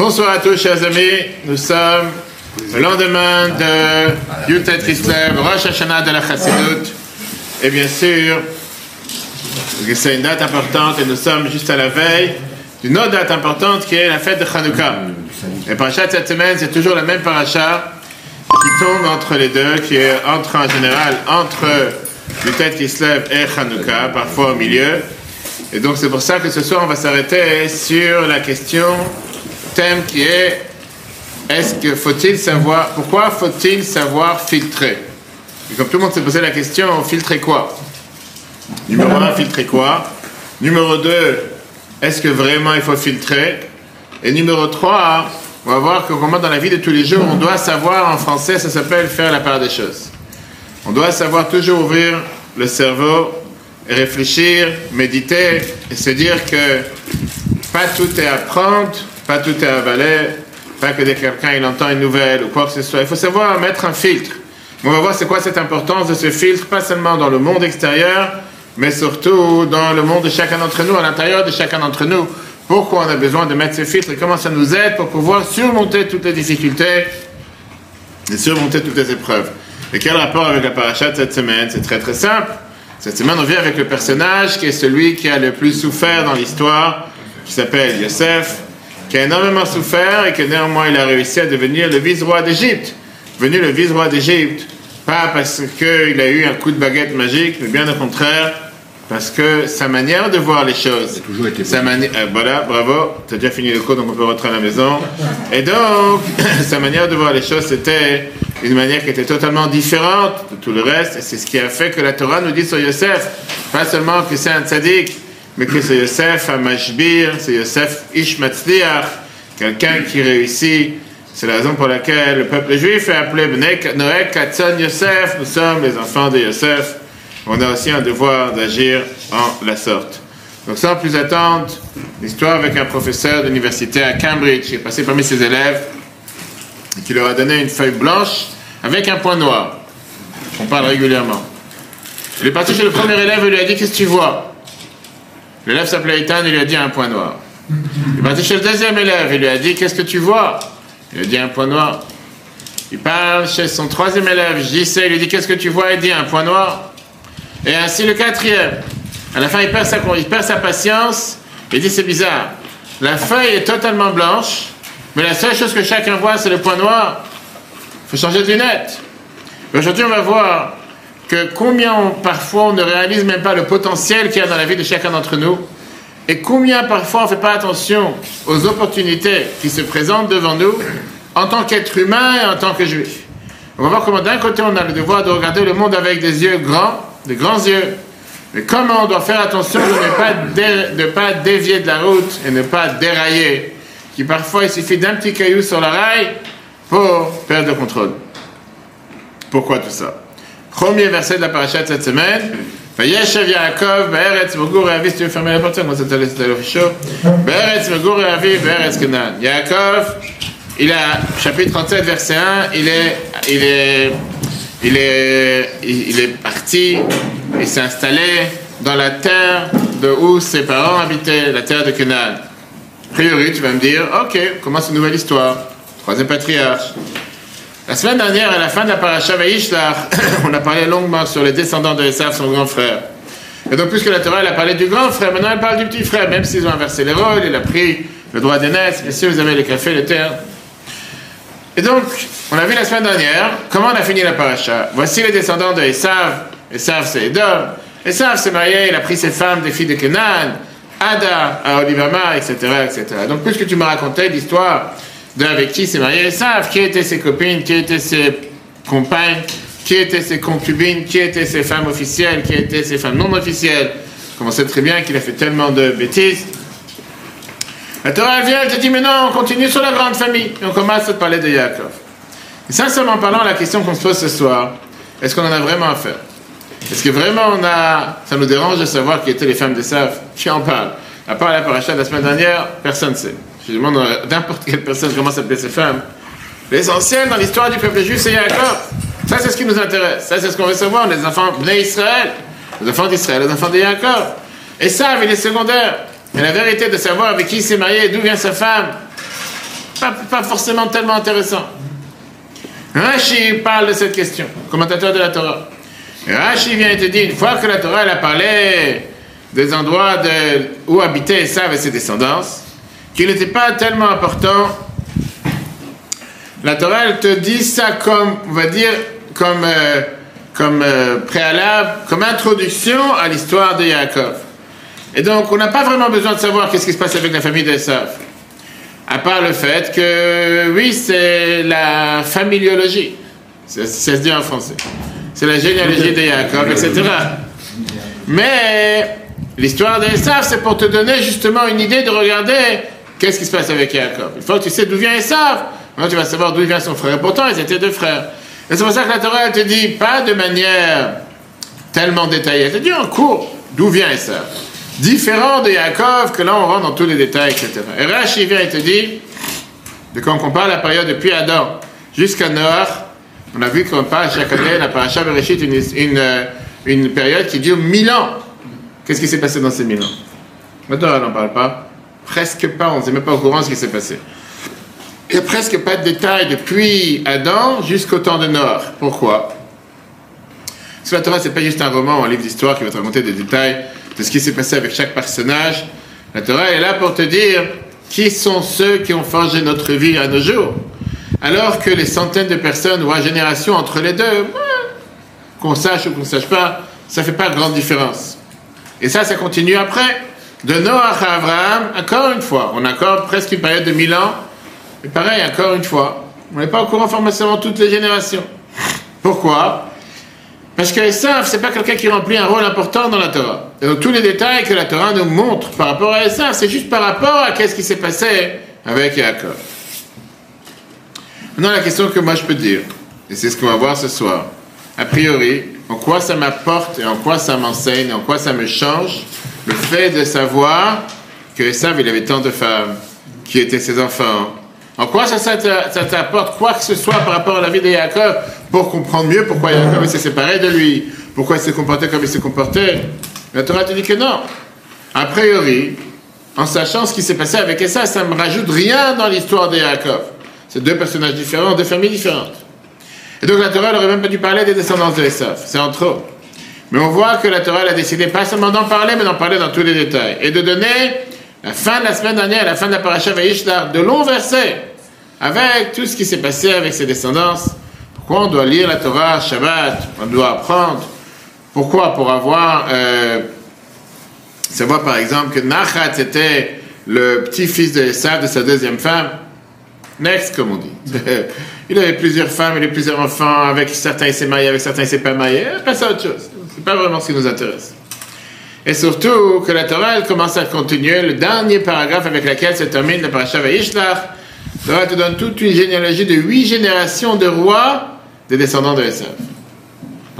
Bonsoir à tous, chers amis. Nous sommes le lendemain de Yutet Kislev, Rosh Hashanah de la Chassidut. Et bien sûr, c'est une date importante et nous sommes juste à la veille d'une autre date importante qui est la fête de Chanukah. Et parachat de cette semaine, c'est toujours la même paracha qui tombe entre les deux, qui est entre en général entre Yutet Kislev et Chanukah, parfois au milieu. Et donc c'est pour ça que ce soir on va s'arrêter sur la question, qui est est-ce que faut-il savoir, pourquoi faut-il savoir filtrer? Et comme tout le monde s'est posé la question, filtrer quoi? Numéro 1, filtrer quoi? Numéro 2, est-ce que vraiment il faut filtrer? Et numéro 3, on va voir comment dans la vie de tous les jours, on doit savoir, en français ça s'appelle faire la part des choses. On doit savoir toujours ouvrir le cerveau réfléchir, méditer et se dire que pas tout est à prendre, pas tout est à avaler, pas que dès que quelqu'un il entend une nouvelle ou quoi que ce soit. Il faut savoir mettre un filtre. On va voir c'est quoi cette importance de ce filtre, pas seulement dans le monde extérieur, mais surtout dans le monde de chacun d'entre nous, à l'intérieur de chacun d'entre nous. Pourquoi on a besoin de mettre ce filtre et comment ça nous aide pour pouvoir surmonter toutes les difficultés et surmonter toutes les épreuves? Et quel rapport avec la paracha cette semaine? C'est très très simple. Cette semaine, on vient avec le personnage qui est celui qui a le plus souffert dans l'histoire, qui s'appelle Yosef, qui a énormément souffert et que néanmoins il a réussi à devenir le vice-roi d'Égypte. Venu le vice-roi d'Égypte, pas parce qu'il a eu un coup de baguette magique, mais bien au contraire, parce que sa manière de voir les choses, toujours été sa manière, euh, voilà, bravo, tu as déjà fini le cours, donc on peut rentrer à la maison. Et donc, sa manière de voir les choses, c'était une manière qui était totalement différente de tout le reste, et c'est ce qui a fait que la Torah nous dit sur Yosef, pas seulement que c'est un tzaddik, mais c'est Yosef un mashbir, c'est Yosef ish matzliach, quelqu'un qui réussit. C'est la raison pour laquelle le peuple juif est appelé Noé Katzon Yosef, nous sommes les enfants de Yosef. On a aussi un devoir d'agir en la sorte. Donc sans plus attendre, l'histoire avec un professeur d'université à Cambridge qui est passé parmi ses élèves et qui leur a donné une feuille blanche avec un point noir. On parle régulièrement. Il est parti chez le premier élève et lui a dit Qu'est-ce que tu vois? L'élève s'appelait Ethan et lui a dit un point noir. Il est parti chez le deuxième élève et lui a dit Qu'est-ce que tu vois? Il a dit un point noir. Il parle chez son troisième élève, JC, il lui dit Qu'est-ce que tu vois? Il dit un point noir. Et ainsi le quatrième. À la fin, il perd sa, il perd sa patience. Il dit C'est bizarre. La feuille est totalement blanche, mais la seule chose que chacun voit, c'est le point noir. Il faut changer de lunettes. Aujourd'hui, on va voir que combien parfois on ne réalise même pas le potentiel qu'il y a dans la vie de chacun d'entre nous, et combien parfois on ne fait pas attention aux opportunités qui se présentent devant nous en tant qu'être humain et en tant que juif. On va voir comment d'un côté on a le devoir de regarder le monde avec des yeux grands, des grands yeux, mais comment on doit faire attention de ne pas, de pas dévier de la route et ne pas dérailler, qui parfois il suffit d'un petit caillou sur la rail pour perdre le contrôle. Pourquoi tout ça? Premier verset de la paracha de cette semaine. Vayeshev Yaakov, Be'eretz Megur Avi, si tu veux fermer la porte, moi c'était le chaud. Be'eretz Megur Avi, Be'eretz Kenan. Yaakov, il a, chapitre 37, verset 1, il est, il est, il est, il est parti, il s'est installé dans la terre de où ses parents habitaient, la terre de Kenan. A priori, tu vas me dire, ok, commence une nouvelle histoire. Troisième patriarche. La semaine dernière, à la fin de la paracha on a parlé longuement sur les descendants de Esav, son grand frère. Et donc, puisque la Torah elle a parlé du grand frère, maintenant elle parle du petit frère, même s'ils ont inversé les rôles, il a pris le droit d'aînesse, bien sûr, vous avez les cafés, les terres. Et donc, on a vu la semaine dernière comment on a fini la paracha. Voici les descendants de Esav. Esav, c'est Edom. Esav s'est marié, il a pris ses femmes des filles de Kenan, Ada, à Olivama, etc., etc. Donc, puisque tu m'as raconté l'histoire de avec qui s'est marié? Esav, qui étaient ses copines, qui étaient ses compagnes, qui étaient ses concubines, qui étaient ses femmes officielles, qui étaient ses femmes non officielles. Comme on sait très bien qu'il a fait tellement de bêtises. La Torah vient, elle te dit, mais non, on continue sur la grande famille. Et on commence à parler de Yaakov. Et sincèrement parlant, la question qu'on se pose ce soir, est-ce qu'on en a vraiment à faire Est-ce que vraiment on a. Ça nous dérange de savoir qui étaient les femmes d'Esav Qui en parle? À part la paracha de la semaine dernière, personne ne sait. Je demande à n'importe quelle personne comment s'appelait ces femmes. L'essentiel dans l'histoire du peuple juif, c'est Yaakov. Ça, c'est ce qui nous intéresse. Ça, c'est ce qu'on veut savoir. Les enfants d'Israël, les enfants d'Israël, les enfants de Yaakov. Esav, il est secondaire. Et la vérité de savoir avec qui il s'est marié, d'où vient sa femme, pas, forcément tellement intéressant. Rashi parle de cette question, commentateur de la Torah. Rashi vient et te dit, une fois que la Torah a parlé des endroits où habitaient Esav et ses descendants, qu'il n'était pas tellement important, la Torah elle te dit ça comme, on va dire, comme, euh, comme euh, préalable, comme introduction à l'histoire de Yaakov. Et donc, on n'a pas vraiment besoin de savoir qu'est-ce qui se passe avec la famille d'Esav. À part le fait que, oui, c'est la familiologie. Ça, se dit en français. C'est la généalogie de Yaakov, etc. Mais l'histoire d'Esav, c'est pour te donner justement une idée de regarder qu'est-ce qui se passe avec Yaakov. Il faut que tu sais d'où vient Esav. Maintenant, tu vas savoir d'où vient son frère. Et pourtant, ils étaient deux frères. Et c'est pour ça que la Torah, elle te dit, pas de manière tellement détaillée. Elle te dit en cours d'où vient Esav différent de Yaakov, que là on rentre dans tous les détails, etc. Et Rashi vient et te dit, de quand on compare la période depuis Adam jusqu'à Noach, on a vu qu'on parle chaque année, la paracha Bereshit, une, une, euh, une période qui dure mille ans. Qu'est-ce qui s'est passé dans ces mille ans? Maintenant, on n'en parle pas. Presque pas, on ne sait même pas au courant de ce qui s'est passé. Il n'y a presque pas de détails depuis Adam jusqu'au temps de Noach. Pourquoi? Parce que la Torah, ce n'est pas juste un roman ou un livre d'histoire qui va te raconter des détails de ce qui s'est passé avec chaque personnage. La Torah est là pour te dire qui sont ceux qui ont forgé notre vie à nos jours. Alors que les centaines de personnes ou à génération entre les deux, qu'on sache ou qu'on ne sache pas, ça ne fait pas grande différence. Et ça, ça continue après. De Noah à Abraham, encore une fois, on a encore presque une période de mille ans, mais pareil, encore une fois, on n'est pas au courant forcément toutes les générations. Pourquoi? Parce que Esav, c'est pas quelqu'un qui remplit un rôle important dans la Torah. Et donc tous les détails que la Torah nous montre par rapport à Esav, c'est juste par rapport à qu'est-ce qui s'est passé avec Yaakov. Maintenant, la question que moi je peux dire, et c'est ce qu'on va voir ce soir, a priori, en quoi ça m'apporte et en quoi ça m'enseigne, et en quoi ça me change, le fait de savoir que Esav, il avait tant de femmes, qui étaient ses enfants, en quoi ça, t'apporte quoi que ce soit par rapport à la vie de Yaakov pour comprendre mieux pourquoi Yaakov s'est séparé de lui, pourquoi il s'est comporté comme il s'est comporté? La Torah te dit que non. A priori, en sachant ce qui s'est passé avec Essa, ça ne me rajoute rien dans l'histoire de Yaakov. C'est deux personnages différents, deux familles différentes. Et donc la Torah n'aurait même pas dû parler des descendants de Esav. C'est en trop. Mais on voit que la Torah a décidé pas seulement d'en parler, mais d'en parler dans tous les détails. Et de donner, la fin de la semaine dernière, la fin de la paracha Vaishlar, de longs versets avec tout ce qui s'est passé avec ses descendants. Pourquoi on doit lire la Torah, Shabbat, on doit apprendre Pourquoi? Pour avoir, euh, savoir par exemple que Nachat était le petit-fils de Esav, de sa deuxième femme. Next, comme on dit. il avait plusieurs femmes, il avait plusieurs enfants, avec certains il s'est marié, avec certains il s'est pas marié. Passe à autre chose. C'est pas vraiment ce qui nous intéresse. Et surtout que la Torah commence à continuer le dernier paragraphe avec lequel se termine le parasha Vaishlach Torah te donne toute une généalogie de huit générations de rois des descendants de Esav.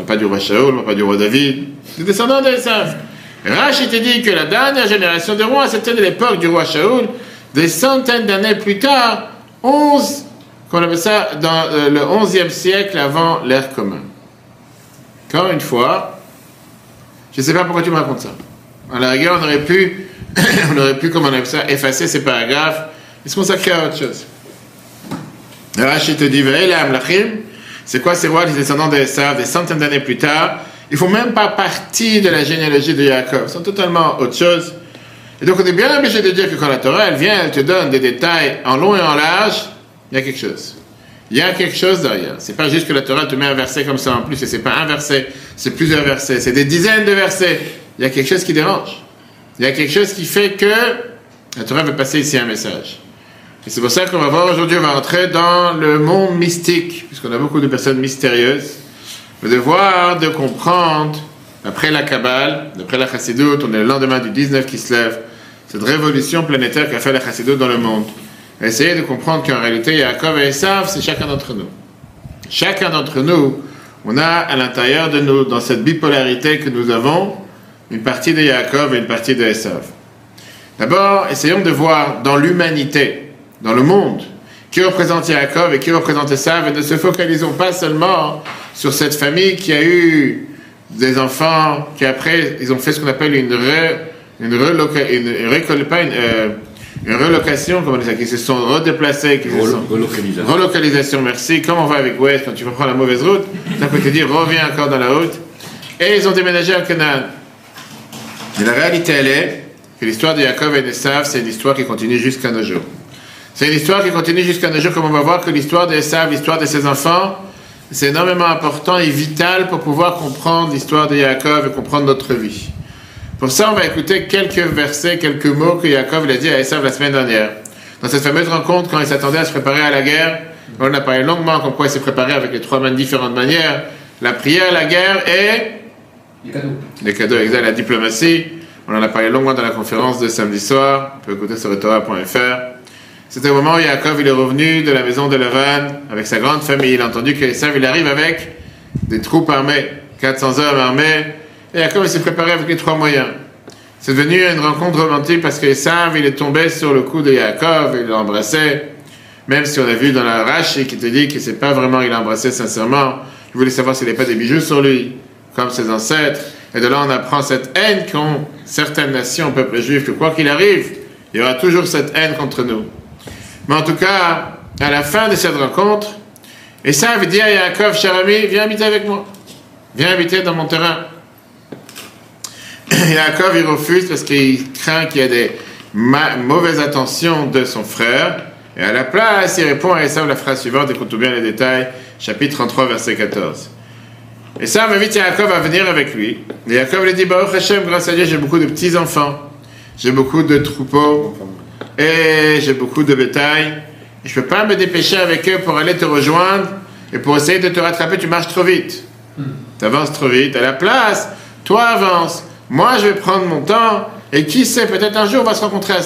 Pas du roi Shaul, pas du roi David, des descendants de Esav. Rachid te dit que la dernière génération de rois, c'était de l'époque du roi Shaul, des centaines d'années plus tard, onze, qu'on appelle ça dans euh, le onzième siècle avant l'ère commune. Encore une fois, je ne sais pas pourquoi tu me racontes ça. À la rigueur, on aurait pu, on aurait pu, comme on appelle ça, effacer ces paragraphes et se consacrer à autre chose. Rachid te dit, c'est quoi ces rois, les descendants d'Esav, des centaines d'années plus tard? Ils font même pas partie de la généalogie de Jacob, ils sont totalement autre chose. Et donc on est bien obligé de dire que quand la Torah, elle vient, elle te donne des détails en long et en large, il y a quelque chose. Il y a quelque chose derrière. C'est pas juste que la Torah te met un verset comme ça en plus, et c'est pas un verset, c'est plusieurs versets, c'est des dizaines de versets. Il y a quelque chose qui dérange. Il y a quelque chose qui fait que la Torah veut passer ici un message. Et c'est pour ça qu'on va voir aujourd'hui, on va entrer dans le monde mystique, puisqu'on a beaucoup de personnes mystérieuses. Le devoir de comprendre, après la Kabbale, d'après la Chassidoute, on est le lendemain du 19 qui se lève, cette révolution planétaire qu'a fait la Chassidoute dans le monde. Essayer de comprendre qu'en réalité, Yaakov et Esav, c'est chacun d'entre nous. Chacun d'entre nous, on a à l'intérieur de nous, dans cette bipolarité que nous avons, une partie de Yaakov et une partie de Esav. D'abord, essayons de voir dans l'humanité, dans le monde, qui représente Yaakov et qui représente Esav, et ne se focalisons pas seulement sur cette famille qui a eu des enfants, qui après, ils ont fait ce qu'on appelle une, une, une, pas une, euh, une relocation, comme on dit ça, qui se sont redéplacés, qui se sont... Relocalisation. Relocalisation, merci. Comme on va avec West quand tu vas prendre la mauvaise route, d'un côté dire reviens encore dans la route. Et ils ont déménagé à Canaan. Et la réalité, elle est que l'histoire de Jacob et d'Esav, c'est une histoire qui continue jusqu'à nos jours. C'est une histoire qui continue jusqu'à nos jours, comme on va voir que l'histoire d'Esav, l'histoire de ses enfants, c'est énormément important et vital pour pouvoir comprendre l'histoire de Jacob et comprendre notre vie. Pour ça, on va écouter quelques versets, quelques mots que Jacob a dit à Esav la semaine dernière. Dans cette fameuse rencontre, quand il s'attendait à se préparer à la guerre, on a parlé longuement comme quoi il s'est préparé avec les trois différentes manières. La prière, la guerre et... Les cadeaux. Les cadeaux, exact, la diplomatie. On en a parlé longuement dans la conférence de samedi soir. On peut écouter sur Torah.fr. C'était au moment où Yaakov il est revenu de la maison de Lavan avec sa grande famille. Il a entendu que Esav il arrive avec des troupes armées, 400 hommes armés. Et il s'est préparé avec les trois moyens. C'est devenu une rencontre romantique parce que Esav il est tombé sur le cou de Yaakov, il l'a embrassé. Même si on a vu dans la Rashi qui te dit que c'est pas vraiment il l'a embrassé sincèrement. Il voulait savoir s'il n'y avait pas des bijoux sur lui, comme ses ancêtres. Et de là, on apprend cette haine qu'ont certaines nations, peuple juif, que quoi qu'il arrive, il y aura toujours cette haine contre nous. Mais en tout cas, à la fin de cette rencontre, Esav dit à Yaakov, cher ami, viens habiter avec moi. Viens habiter dans mon terrain. Yaakov, il refuse parce qu'il craint qu'il y ait des mauvaises intentions de son frère. Et à la place, il répond à Esav la phrase suivante, écoute bien les détails, chapitre 33, verset 14. Et ça m'invite Yaakov à venir avec lui. Et Yaakov lui dit, Baruch Hashem, grâce à Dieu, j'ai beaucoup de petits-enfants, j'ai beaucoup de troupeaux, et j'ai beaucoup de bétail. Je ne peux pas me dépêcher avec eux pour aller te rejoindre, et pour essayer de te rattraper, tu marches trop vite. Tu avances trop vite. À la place, toi avance. Moi, je vais prendre mon temps, et qui sait, peut-être un jour, on va se rencontrer à.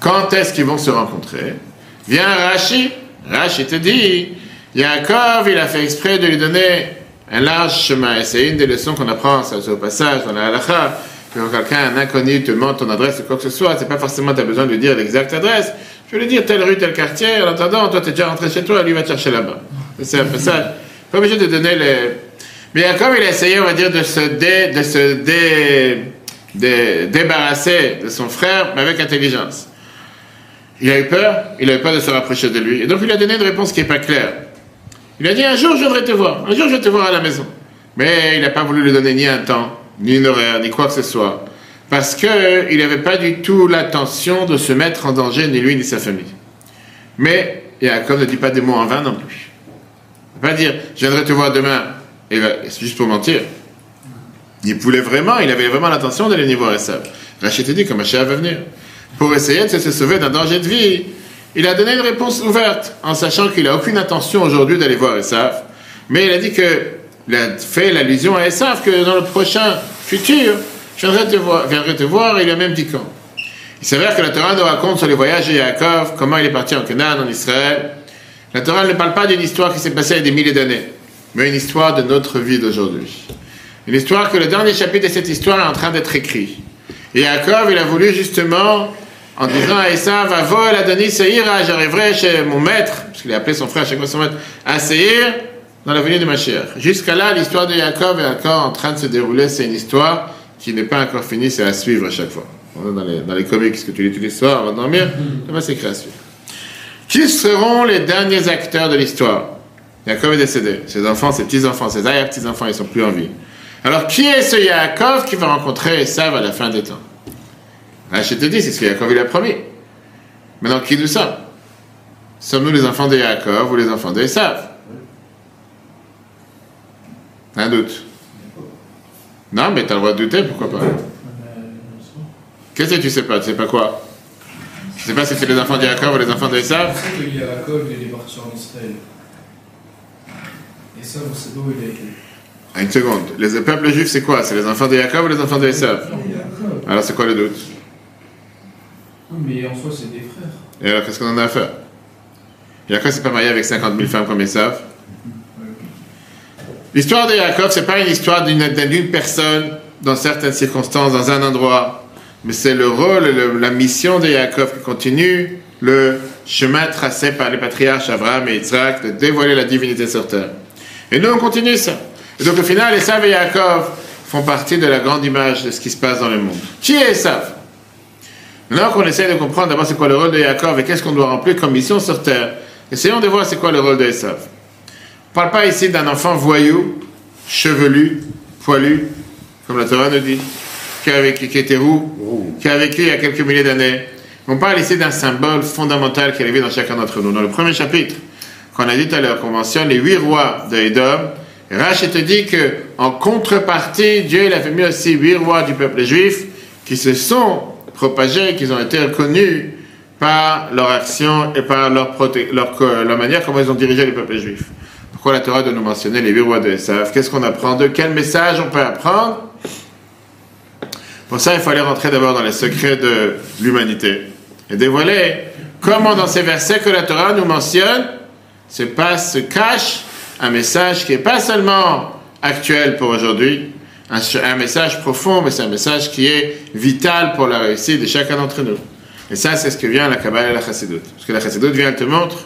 Quand est-ce qu'ils vont se rencontrer? Viens Rashi. Rashi te dit, Yaakov, il a fait exprès de lui donner un large chemin. Et c'est une des leçons qu'on apprend ça, au passage dans la halakha. Que quand quelqu'un, un inconnu, te demande ton adresse ou quoi que ce soit, c'est pas forcément tu as besoin de lui dire l'exacte adresse. Je vais lui dire telle rue, tel quartier. En attendant, toi, tu es déjà rentré chez toi, lui va te chercher là-bas. C'est un ça. Pas obligé de donner les. Mais Yaakov, il a essayé, on va dire, de se, dé, de se dé, dé, débarrasser de son frère, mais avec intelligence. Il a eu peur, il a eu peur de se rapprocher de lui. Et donc, il a donné une réponse qui n'est pas claire. Il a dit un jour je viendrai te voir, un jour je vais te voir à la maison. Mais il n'a pas voulu lui donner ni un temps, ni une horaire, ni quoi que ce soit. Parce qu'il n'avait pas du tout l'intention de se mettre en danger, ni lui, ni sa famille. Mais Yaakov ne dit pas des mots en vain non plus. Il ne va pas dire je viendrai te voir demain, et c'est juste pour mentir. Il voulait vraiment, il avait vraiment l'intention d'aller voir Esav. Rachid dit que Mashiach va venir. Pour essayer de se sauver d'un danger de vie, il a donné une réponse ouverte, en sachant qu'il n'a aucune intention aujourd'hui d'aller voir Esav. Mais il a dit que, il a fait l'allusion à Esav que dans le prochain futur, je viendrai te voir, viendrai te voir et il a même dit quand. Il s'avère que la Torah nous raconte sur les voyages de Yaakov, comment il est parti en Canaan, en Israël. La Torah ne parle pas d'une histoire qui s'est passée il y a des milliers d'années, mais une histoire de notre vie d'aujourd'hui. Une histoire que le dernier chapitre de cette histoire est en train d'être écrit. Et Yaakov, il a voulu justement en disant à Esav, va vol Adonis Seir, j'arriverai chez mon maître, parce qu'il a appelé son frère chez son maître, à Seir, dans la venue de Mashiach. Jusqu'à là, l'histoire de Jacob est encore en train de se dérouler, c'est une histoire qui n'est pas encore finie, c'est à suivre à chaque fois. Dans les, dans les comics que tu lis tous les soirs avant de dormir, c'est écrit à suivre. Qui seront les derniers acteurs de l'histoire? Jacob est décédé. Ses enfants, ses petits-enfants, ses arrière-petits-enfants, ils sont plus en vie. Alors, qui est ce Yaakov qui va rencontrer Esav à la fin des temps? Ah, je te dis, c'est ce que Yaakov il a promis. Maintenant, qui nous sommes? Sommes-nous les enfants de Yaakov ou les enfants d'Esav Un doute. Non, mais tu as le droit de douter, pourquoi pas? Qu'est-ce que tu sais pas? Tu sais pas quoi? Tu sais pas si c'est les enfants de Yaakov ou les enfants d'Esav Je sais que Yaakov, est parti en Israël. Esav, on sait d'où il a été. Ah, Une seconde. Les peuples juifs, c'est quoi? C'est les enfants de Yaakov ou les enfants d'Esav Alors, c'est quoi le doute? Oui, mais en soi, c'est des frères. Et alors, qu'est-ce qu'on en a à faire Yaakov s'est pas marié avec 50 000 femmes comme Esav. L'histoire de Yaakov, c'est pas une histoire d'une personne dans certaines circonstances, dans un endroit, mais c'est le rôle, le- la mission de Yaakov qui continue le chemin tracé par les patriarches Abraham et Yitzhak de dévoiler la divinité sur terre. Et nous, on continue ça. Et donc, au final, Esav et Yaakov font partie de la grande image de ce qui se passe dans le monde. Qui est Esav? Maintenant qu'on essaie de comprendre d'abord c'est quoi le rôle de Yaakov et qu'est-ce qu'on doit remplir comme mission sur terre, essayons de voir c'est quoi le rôle de Esav. On ne parle pas ici d'un enfant voyou, chevelu, poilu, comme la Torah nous dit, qui, a vécu, qui était roux, qui a vécu il y a quelques milliers d'années. On parle ici d'un symbole fondamental qui est arrivé dans chacun d'entre nous. Dans le premier chapitre, qu'on a dit à l'heure, qu'on mentionne les huit rois de Edom, Rachid te dit que en contrepartie, Dieu il a fait mis aussi huit rois du peuple juif qui se sont propagés, qui ont été reconnus par leur action et par leur, leur, manière comment ils ont dirigé le peuple juif. Pourquoi la Torah de nous mentionner les huit rois de Esav? Qu'est-ce qu'on apprend de Quel message on peut apprendre? Pour ça, il fallait rentrer d'abord dans les secrets de l'humanité et dévoiler comment dans ces versets que la Torah nous mentionne se passe, se cache un message qui n'est pas seulement actuel pour aujourd'hui, un, message profond, mais c'est un message qui est vital pour la réussite de chacun d'entre nous. Et ça, c'est ce que vient la Kabbalah et la Chassidut. Parce que la Chassidut vient te montre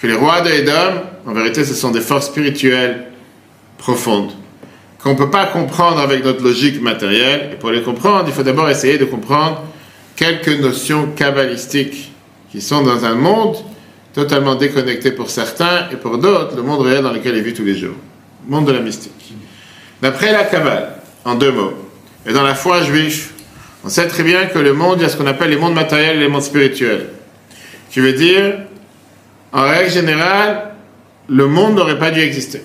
que les rois de Edom, en vérité, ce sont des forces spirituelles profondes, qu'on ne peut pas comprendre avec notre logique matérielle. Et pour les comprendre, il faut d'abord essayer de comprendre quelques notions kabbalistiques qui sont dans un monde totalement déconnecté pour certains et pour d'autres, le monde réel dans lequel ils vivent tous les jours. Monde de la mystique. D'après la Kabbale, en deux mots, et dans la foi juive, on sait très bien que le monde, il y a ce qu'on appelle les mondes matériels et les mondes spirituels. Qui veut dire, en règle générale, le monde n'aurait pas dû exister.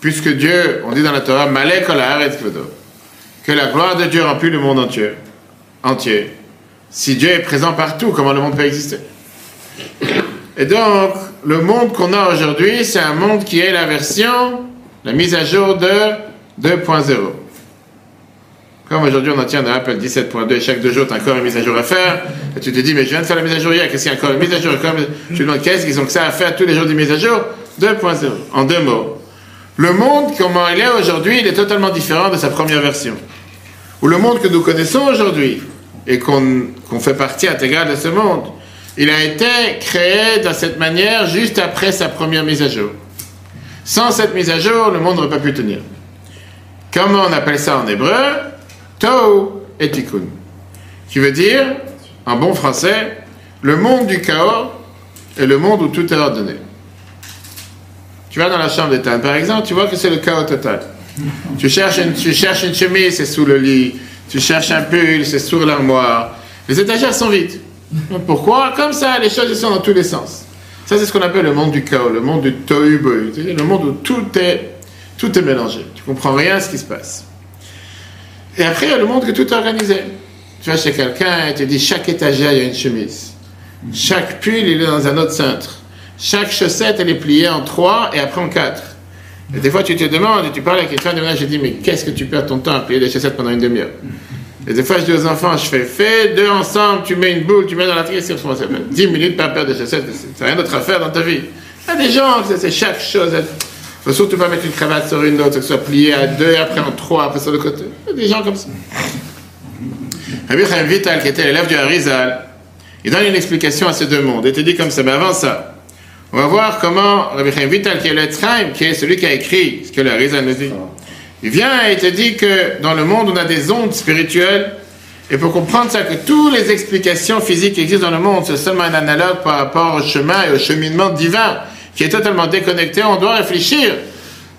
Puisque Dieu, on dit dans la Torah, que la gloire de Dieu remplit le monde entier. entier. Si Dieu est présent partout, comment le monde peut exister? Et donc, le monde qu'on a aujourd'hui, c'est un monde qui est la version, la mise à jour de 2.0. Comme aujourd'hui on en tient Apple 17.2 et chaque deux jours tu as encore une mise à jour à faire, et tu te dis mais je viens de faire la mise à jour hier, qu'est-ce qu'il y a encore une mise à jour? Tu te demandes qu'est-ce qu'ils ont que ça à faire tous les jours de mise à jour? 2.0. En deux mots. Le monde, comment il est aujourd'hui, il est totalement différent de sa première version. Ou le monde que nous connaissons aujourd'hui, et qu'on fait partie intégrale de ce monde, il a été créé de cette manière juste après sa première mise à jour. Sans cette mise à jour, le monde n'aurait pas pu tenir. Comment on appelle ça en hébreu? Tau et Tikkun. Qui veut dire, en bon français, le monde du chaos et le monde où tout est ordonné. Tu vas dans la chambre d'état, par exemple, tu vois que c'est le chaos total. Tu cherches une, tu cherches une chemise, c'est sous le lit. Tu cherches un pull, c'est sous l'armoire. Les étagères sont vides. Pourquoi Comme ça, les choses sont dans tous les sens. Ça, c'est ce qu'on appelle le monde du chaos, le monde du tohu le monde où tout est, tout est mélangé. Tu comprends rien à ce qui se passe. Et après, il y a le monde que tout est organisé. Tu vas chez quelqu'un et tu dis chaque étagère, il y a une chemise. Chaque pull, il est dans un autre cintre. Chaque chaussette, elle est pliée en trois et après en quatre. Et des fois, tu te demandes et tu parles à quelqu'un de je dis, mais qu'est-ce que tu perds ton temps à plier des chaussettes pendant une demi-heure? Et des fois, je dis aux enfants, je fais, fais deux ensemble, tu mets une boule, tu mets dans la trier, c'est 10 minutes par paire de chaussettes, c'est rien d'autre à faire dans ta vie. Il y a des gens, c'est chaque chose faut surtout pas mettre une cravate sur une autre, que ce soit plié à deux, après en trois, après sur le côté. Il y a des gens comme ça. Rabbi Chaim Vital, qui était l'élève du Harizal, il donne une explication à ces deux mondes. Il te dit comme ça, mais avant ça, on va voir comment Rabbi Chaim Vital, qui est le qui est celui qui a écrit ce que le Harizal nous dit, il vient et il te dit que dans le monde, on a des ondes spirituelles. Et pour comprendre ça, que toutes les explications physiques qui existent dans le monde, c'est seulement un analogue par rapport au chemin et au cheminement divin qui est totalement déconnecté, on doit réfléchir.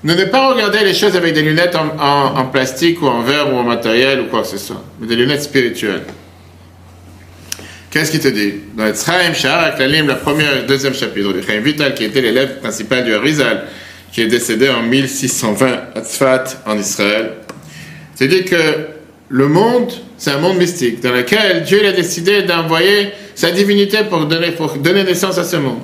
Ne pas regarder les choses avec des lunettes en, plastique ou en verre ou en matériel ou quoi que ce soit, mais des lunettes spirituelles. Qu'est-ce qu'il te dit? Dans Etzraim Sha'ar Klalim, la première, deuxième chapitre, de Chaim Vital, qui était l'élève principal du Harizal, qui est décédé en 1620 à Tzfat, en Israël, c'est dit que le monde, c'est un monde mystique, dans lequel Dieu a décidé d'envoyer sa divinité pour donner, donner naissance à ce monde.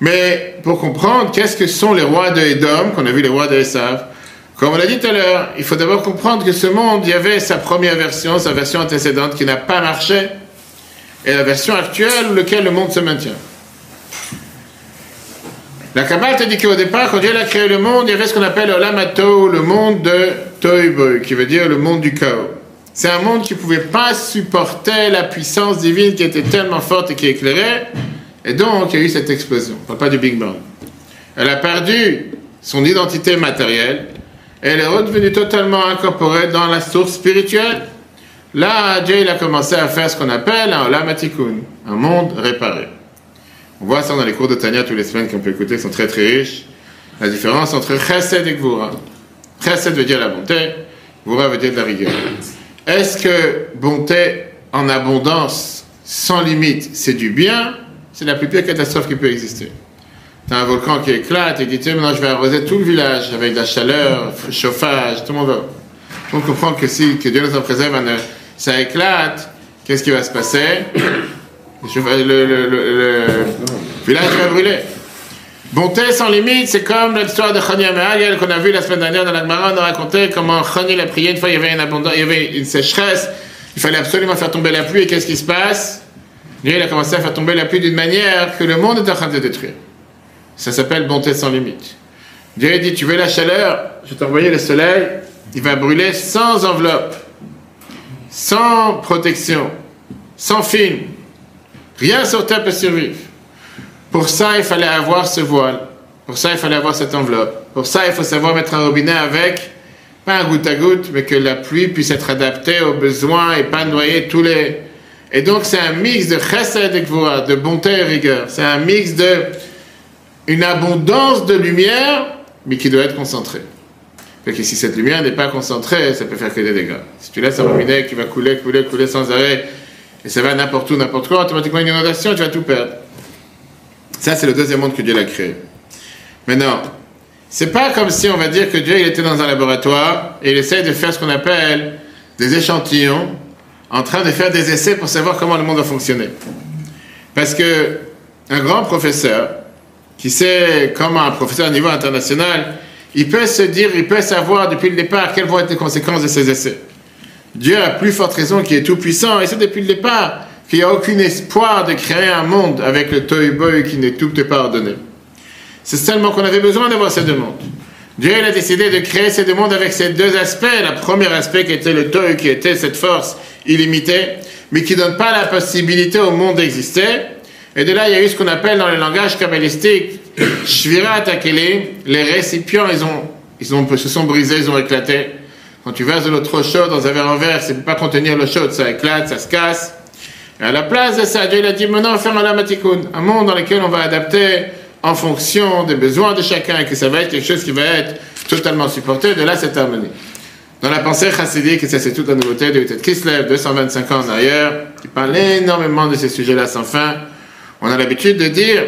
Mais pour comprendre qu'est-ce que sont les rois de Edom, qu'on a vu les rois de Esav, comme on l'a dit tout à l'heure, il faut d'abord comprendre que ce monde, il y avait sa première version, sa version antécédente qui n'a pas marché, et la version actuelle où laquelle le monde se maintient. La Kabbalah te dit qu'au départ, quand Dieu a créé le monde, il y avait ce qu'on appelle Olamato, le monde de Toiboy, qui veut dire le monde du chaos. C'est un monde qui ne pouvait pas supporter la puissance divine qui était tellement forte et qui éclairait, et donc, il y a eu cette explosion. On parle pas du Big Bang. Elle a perdu son identité matérielle et elle est redevenue totalement incorporée dans la source spirituelle. Là, Dieu il a commencé à faire ce qu'on appelle un Olam Atikun, un monde réparé. On voit ça dans les cours de Tania tous les semaines qu'on peut écouter, ils sont très très riches. La différence entre Chesed et Gvura. Chesed veut dire la bonté, Gvura veut dire de la rigueur. Est-ce que bonté en abondance, sans limite, c'est du bien? C'est la plus pire catastrophe qui peut exister. T'as un volcan qui éclate et dit tiens maintenant je vais arroser tout le village avec de la chaleur, chauffage, tout le monde va. On comprend que si que Dieu nous en préserve, ça éclate, qu'est-ce qui va se passer? Le, village va brûler. Bonté sans limite, c'est comme l'histoire de Chani Amehagel qu'on a vu la semaine dernière dans la Gemara. On a raconté comment Chani l'a prié. Une fois, il y avait une abondance, il y avait une sécheresse. Il fallait absolument faire tomber la pluie. Et qu'est-ce qui se passe? Dieu, il a commencé à faire tomber la pluie d'une manière que le monde est en train de détruire. Ça s'appelle bonté sans limite. Dieu dit Tu veux la chaleur? Je vais t'envoyer le soleil. Il va brûler sans enveloppe, sans protection, sans film. Rien sur terre peut survivre. Pour ça, il fallait avoir ce voile. Pour ça, il fallait avoir cette enveloppe. Pour ça, il faut savoir mettre un robinet avec, pas un goutte à goutte, mais que la pluie puisse être adaptée aux besoins et pas noyer tous les. Et donc, c'est un mix de chesed et de bonté et rigueur. C'est un mix de une abondance de lumière, mais qui doit être concentrée. Fait que si cette lumière n'est pas concentrée, ça peut faire que des dégâts. Si tu laisses un robinet qui va couler, couler, couler sans arrêt, et ça va n'importe où, n'importe quoi, automatiquement une inondation, tu vas tout perdre. Ça, c'est le deuxième monde que Dieu a créé. Maintenant, c'est pas comme si on va dire que Dieu il était dans un laboratoire et il essaye de faire ce qu'on appelle des échantillons, en train de faire des essais pour savoir comment le monde va fonctionner. Parce que un grand professeur, qui sait comment un professeur à niveau international, il peut se dire, il peut savoir depuis le départ quelles vont être les conséquences de ses essais. Dieu a plus forte raison qui est tout puissant, et c'est depuis le départ qu'il n'y a aucun espoir de créer un monde avec le toy boy qui n'est tout pas ordonné. C'est seulement qu'on avait besoin d'avoir ces deux mondes. Dieu a décidé de créer ces deux mondes avec ces deux aspects. Le premier aspect qui était le toy, qui était cette force illimitée, mais qui ne donne pas la possibilité au monde d'exister. Et de là, il y a eu ce qu'on appelle dans le langage kabbalistique, Shvirat Akelim, les récipients, ils, se sont brisés, ils ont éclaté. Quand tu verses de l'eau trop chaude dans un verre en verre, peut pas contenir l'eau chaude, ça éclate, ça se casse. Et à la place de ça, Dieu il a dit maintenant, faire un un monde dans lequel on va adapter en fonction des besoins de chacun et que ça va être quelque chose qui va être totalement supporté. De là, cette harmonie. Dans la pensée chassidique, et ça c'est toute la nouveauté de Utet Kislev, 225 ans en arrière, qui parle énormément de ces sujets-là sans fin, on a l'habitude de dire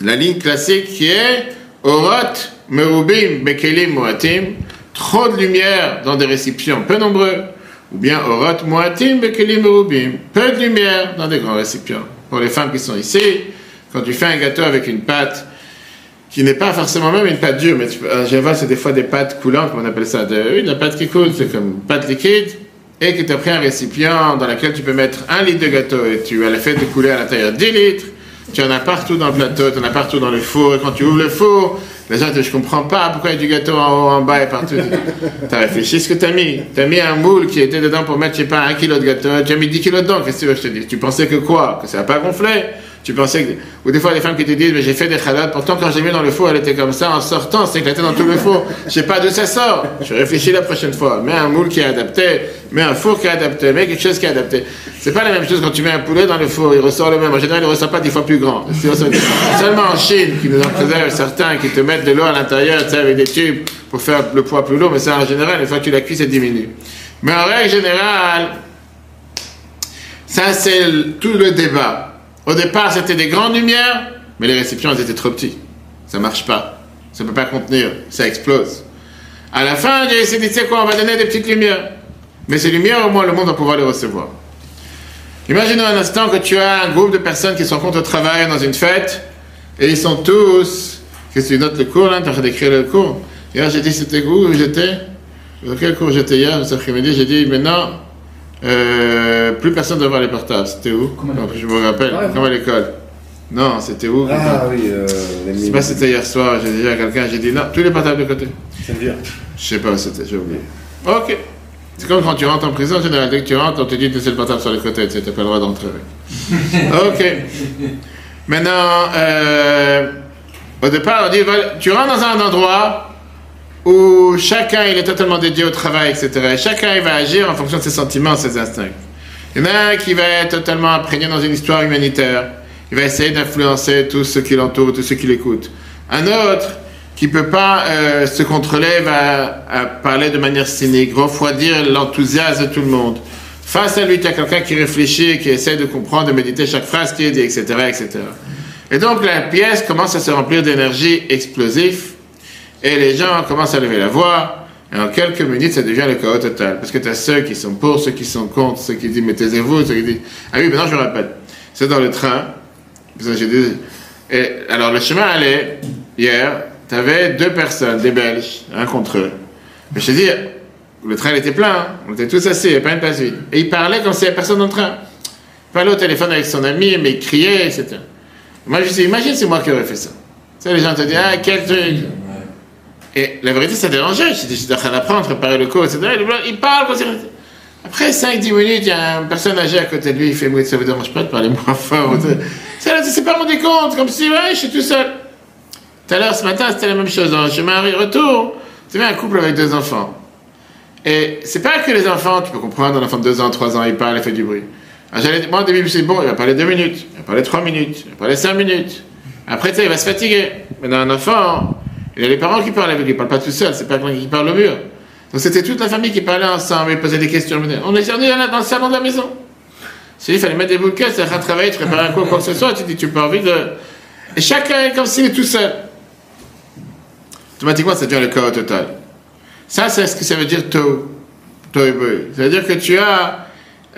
la ligne classique qui est Orot, Merubim, Bekelim, Moatim, trop de lumière dans des récipients peu nombreux, ou bien Orot, Moatim, Bekelim, Merubim, peu de lumière dans des grands récipients. Pour les femmes qui sont ici, quand tu fais un gâteau avec une pâte qui n'est pas forcément même une pâte dure, mais tu, en général, c'est des fois des pâtes coulantes, comme on appelle ça. De, la pâte qui coule, c'est comme une pâte liquide, et que tu as pris un récipient dans lequel tu peux mettre un litre de gâteau, et tu as le fait de couler à l'intérieur 10 litres, tu en as partout dans le plateau, tu en as partout dans le four, et quand tu ouvres le four, gens disent, je comprends pas pourquoi il y a du gâteau en haut, en bas et partout. tu as réfléchi ce que tu as mis. Tu as mis un moule qui était dedans pour mettre, je sais pas, un kilo de gâteau, tu as mis 10 kilos dedans, qu'est-ce que tu veux que je te dise? Tu pensais que quoi? Que ça va pas gonfler tu pensais que... Ou des fois, des femmes qui te disent, mais j'ai fait des khalad, pourtant quand j'ai mis dans le four, elle était comme ça, en sortant, c'est éclaté dans tout le four. Je sais pas d'où ça sort. Je réfléchis la prochaine fois. Mets un moule qui est adapté, mets un four qui est adapté, mets quelque chose qui est adapté. C'est pas la même chose quand tu mets un poulet dans le four, il ressort le même. En général, il ressort pas dix fois plus grand. Seulement en Chine, qui nous en préserve certains, qui te mettent de l'eau à l'intérieur, tu sais, avec des tubes pour faire le poids plus lourd, mais ça, en général, une fois que tu la cuis, ça diminue. Mais en règle générale, ça, c'est tout le débat. Au départ, c'était des grandes lumières, mais les récipients, elles étaient trop petits. Ça marche pas. Ça peut pas contenir. Ça explose. À la fin, j'ai essayé de dire quoi On va donner des petites lumières. Mais ces lumières, au moins, le monde va pouvoir les recevoir. Imaginons un instant que tu as un groupe de personnes qui sont contre au travail dans une fête, et ils sont tous. Que tu notes le cours là? Tu as d'écrire le cours. Hier, j'ai dit c'était où j'étais? Quel cours j'étais hier, cet après-midi J'ai dit maintenant, euh, plus personne ne voir les portables. C'était où Je me rappelle. Comme à l'école. Non, c'était où Ah oui, euh, Je sais pas si c'était hier soir. J'ai dit à quelqu'un, j'ai dit non, tous les portables de côté. C'est dire Je sais pas où c'était, j'ai oublié. Ok. C'est comme quand tu rentres en prison, en général, dès que tu rentres, on te dit de laisser le portable sur les côtés, tu n'as pas le droit d'entrer ok. Maintenant, euh, au départ, on dit, tu rentres dans un endroit, où chacun il est totalement dédié au travail, etc. Et chacun il va agir en fonction de ses sentiments, ses instincts. Il y en a un qui va être totalement imprégné dans une histoire humanitaire. Il va essayer d'influencer tous ceux qui l'entourent, tous ceux qui l'écoutent. Un autre qui peut pas euh, se contrôler va à parler de manière cynique, refroidir l'enthousiasme de tout le monde. Face à lui, tu as quelqu'un qui réfléchit, qui essaie de comprendre, de méditer chaque phrase qui est dit, etc., etc. Et donc la pièce commence à se remplir d'énergie explosive, et les gens commencent à lever la voix, et en quelques minutes, ça devient le chaos total. Parce que tu as ceux qui sont pour, ceux qui sont contre, ceux qui disent mais taisez-vous, ceux qui disent ah oui, maintenant je rappelle. C'est dans le train. Et alors le chemin allait, hier, tu avais deux personnes, des Belges, un contre eux. Je te dis, le train était plein, hein. on était tous assis, il n'y avait pas une place vide. Et il parlait comme s'il n'y avait personne dans le train. Il parlait au téléphone avec son ami, mais il criait, etc. Moi, je me suis dit, imagine c'est moi qui aurais fait ça. Tu sais, les gens te disent, ah, quel truc. Et la vérité, ça dérangeait. J'étais en train d'apprendre, préparer le cours, etc. Il parle Après 5-10 minutes, il y a une personne âgée à côté de lui, il fait, oui, ça vous dérange pas de parler moins fort. c'est pas rendu compte, comme si, ouais, je suis tout seul. Tout à l'heure, ce matin, c'était la même chose. Dans le chemin retour, tu un couple avec deux enfants. Et c'est pas que les enfants, tu peux comprendre, un enfant de 2 ans, 3 ans, il parle, il fait du bruit. moi, au début, c'est bon, il va parler 2 minutes, il va parler 3 minutes, il va parler 5 minutes. Après, tu sais, il va se fatiguer. Maintenant, un enfant, il a les parents qui parlent avec lui, il parle pas tout seul, c'est pas quelqu'un qui parle au mur. Donc c'était toute la famille qui parlait ensemble, ils posaient des questions. On est dans, le salon de la maison. il fallait mettre des bouquets, ça faire travailler, tu prépares un coup, quoi que ce soit, tu dis, tu pas envie de. Et chacun est comme s'il est tout seul. Automatiquement, ça devient le chaos total. Ça, c'est ce que ça veut dire to. Ça veut dire que tu as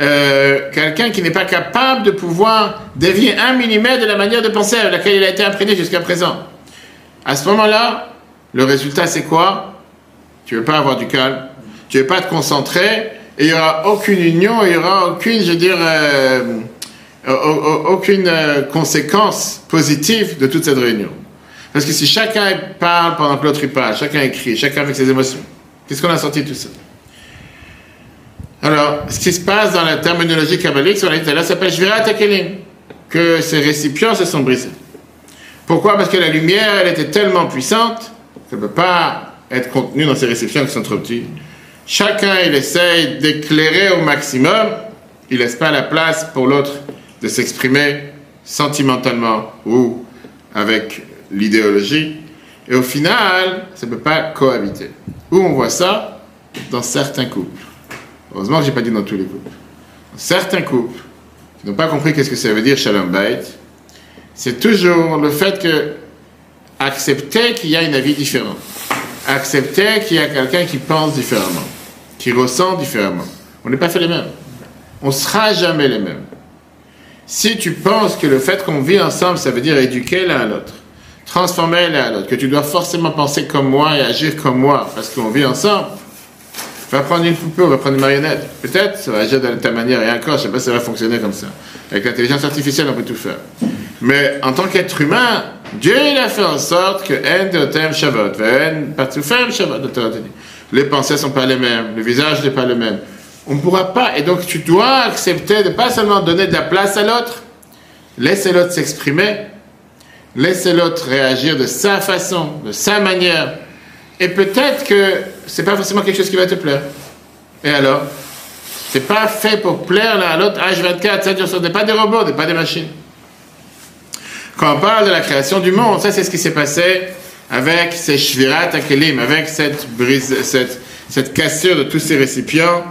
euh, quelqu'un qui n'est pas capable de pouvoir dévier un millimètre de la manière de penser à laquelle il a été imprégné jusqu'à présent. À ce moment-là, le résultat, c'est quoi? Tu ne veux pas avoir du calme, tu ne veux pas te concentrer, et il n'y aura aucune union, il n'y aura aucune, je veux dire, euh, aucune euh, conséquence positive de toute cette réunion. Parce que si chacun parle pendant que l'autre parle, chacun écrit, chacun avec ses émotions, Qu'est-ce qu'on a sorti de tout ça? Alors, ce qui se passe dans la terminologie kabbalique, on a dit là, s'appelle Shvirat Akelim, que ces récipients se sont brisés. Pourquoi? Parce que la lumière, elle était tellement puissante qu'elle ne peut pas être contenue dans ces récipients qui sont trop petits. Chacun, il essaye d'éclairer au maximum, il laisse pas la place pour l'autre de s'exprimer sentimentalement ou avec l'idéologie. Et au final, ça ne peut pas cohabiter. Où on voit ça? Dans certains couples. Heureusement que je n'ai pas dit dans tous les couples. Dans certains couples qui n'ont pas compris qu'est-ce que ça veut dire Shalom Bait, c'est toujours le fait que accepter qu'il y a une avis différente. Accepter qu'il y a quelqu'un qui pense différemment, qui ressent différemment. On n'est pas fait les mêmes. On sera jamais les mêmes. Si tu penses que le fait qu'on vit ensemble, ça veut dire éduquer l'un à l'autre, transformer l'un à l'autre, que tu dois forcément penser comme moi et agir comme moi, parce qu'on vit ensemble. Va prendre une poupée, va prendre une marionnette. Peut-être, ça va agir de ta manière, et encore, je ne sais pas si ça va fonctionner comme ça. Avec l'intelligence artificielle, on peut tout faire. Mais en tant qu'être humain, Dieu il a fait en sorte que les pensées ne sont pas les mêmes, le visage n'est pas le même. On ne pourra pas, et donc tu dois accepter de pas seulement donner de la place à l'autre, laisser l'autre s'exprimer, Laissez l'autre réagir de sa façon, de sa manière. Et peut-être que c'est pas forcément quelque chose qui va te plaire. Et alors? C'est pas fait pour plaire à l'autre H24, ça ce n'est pas des robots, ce n'est pas des machines. Quand on parle de la création du monde, ça c'est ce qui s'est passé avec ces shvirat avec cette brise, cette, cette cassure de tous ces récipients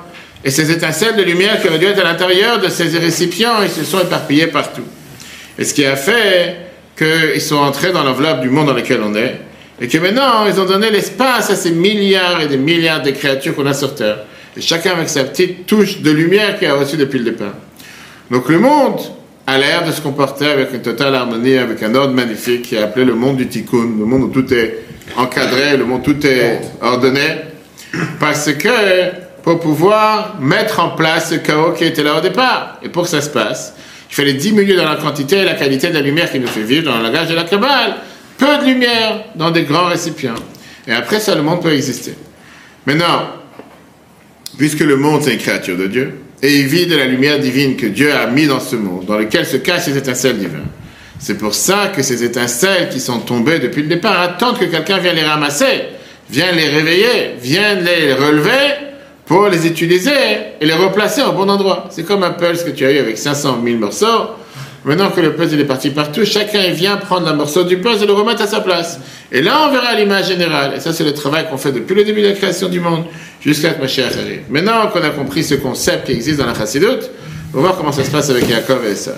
et ces étincelles de lumière qui auraient dû être à l'intérieur de ces récipients, ils se sont éparpillés partout. Et ce qui a fait qu'ils sont entrés dans l'enveloppe du monde dans lequel on est, et que maintenant, ils ont donné l'espace à ces milliards et des milliards de créatures qu'on a sur Terre, et chacun avec sa petite touche de lumière qu'il a reçue depuis le départ. Donc le monde a l'air de se comporter avec une totale harmonie, avec un ordre magnifique qui est appelé le monde du tikkun, le monde où tout est encadré, le monde où tout est ordonné, parce que pour pouvoir mettre en place ce chaos qui était là au départ, et pour que ça se passe, il fallait diminuer dans la quantité et la qualité de la lumière qui nous fait vivre dans le langage de la Kabbale. Peu de lumière dans des grands récipients. Et après ça, le monde peut exister. Maintenant, puisque le monde c'est une créature de Dieu, et il vit de la lumière divine que Dieu a mis dans ce monde, dans lequel se cachent ces étincelles divines. C'est pour ça que ces étincelles qui sont tombées depuis le départ attendent que quelqu'un vienne les ramasser, vient les réveiller, vient les relever pour les utiliser et les replacer au bon endroit. C'est comme un puzzle que tu as eu avec 500 000 morceaux. Maintenant que le puzzle est parti partout, chacun vient prendre un morceau du puzzle et le remettre à sa place. Et là, on verra l'image générale. Et ça, c'est le travail qu'on fait depuis le début de la création du monde jusqu'à que Mashiach arrive. Maintenant qu'on a compris ce concept qui existe dans la Chassidut, on va voir comment ça se passe avec Yaakov et Esav.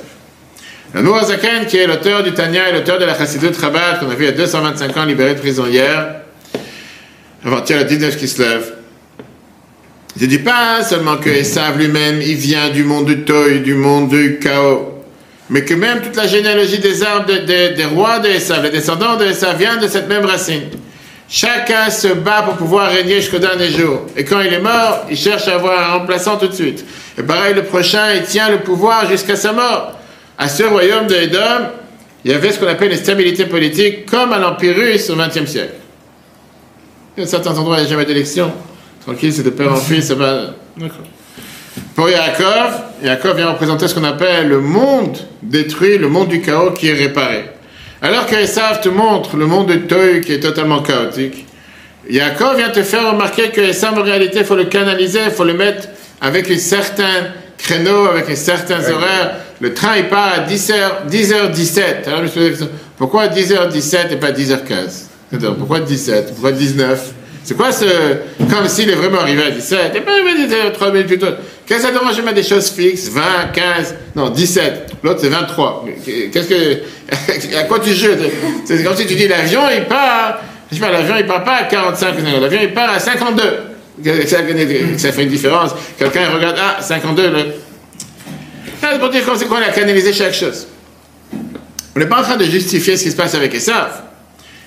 Le Noazaken, qui est l'auteur du Tanya et l'auteur de la Chassidut Rabat, qu'on a vu il y a 225 ans, libéré de prison hier, avant-hier, le 19 qui se lève, je ne dis pas seulement que Esav lui-même, il vient du monde du Toy, du monde du chaos, mais que même toute la généalogie des arbres, des rois de Esav, les descendants de Esav, vient de cette même racine. Chacun se bat pour pouvoir régner jusqu'au dernier jour. Et quand il est mort, il cherche à avoir un remplaçant tout de suite. Et pareil, le prochain, il tient le pouvoir jusqu'à sa mort. À ce royaume de Edom, il y avait ce qu'on appelle une stabilité politique, comme à l'Empire russe au XXe siècle. A certains endroits, il n'y a jamais d'élection. Tranquille, c'est de père en fils, ça va. D'accord. Pour Yaakov, Yaakov vient représenter ce qu'on appelle le monde détruit, le monde du chaos qui est réparé. Alors qu'Esav te montre le monde de Toy qui est totalement chaotique, Yaakov vient te faire remarquer que Esav, en réalité, il faut le canaliser, il faut le mettre avec un certain créneau, avec un certain horaires. Le train, il part à 10h, 10h17. Alors, je me suis pourquoi 10h17 et pas 10h15 Pourquoi 17 Pourquoi 19 c'est quoi ce. Comme s'il est vraiment arrivé à 17, et à 3 minutes plus tôt. Qu'est-ce que ça dérange de mettre des choses fixes? 20, 15, non, 17. L'autre, c'est 23. Qu'est-ce que. À quoi tu joues? C'est comme si tu dis l'avion, il part. Je sais pas, l'avion, il part pas à 45, l'avion, il part à 52. Ça fait une différence. Quelqu'un regarde, ah, 52, là. C'est pour dire c'est quoi, on a canalisé chaque chose. On n'est pas en train de justifier ce qui se passe avec Esav.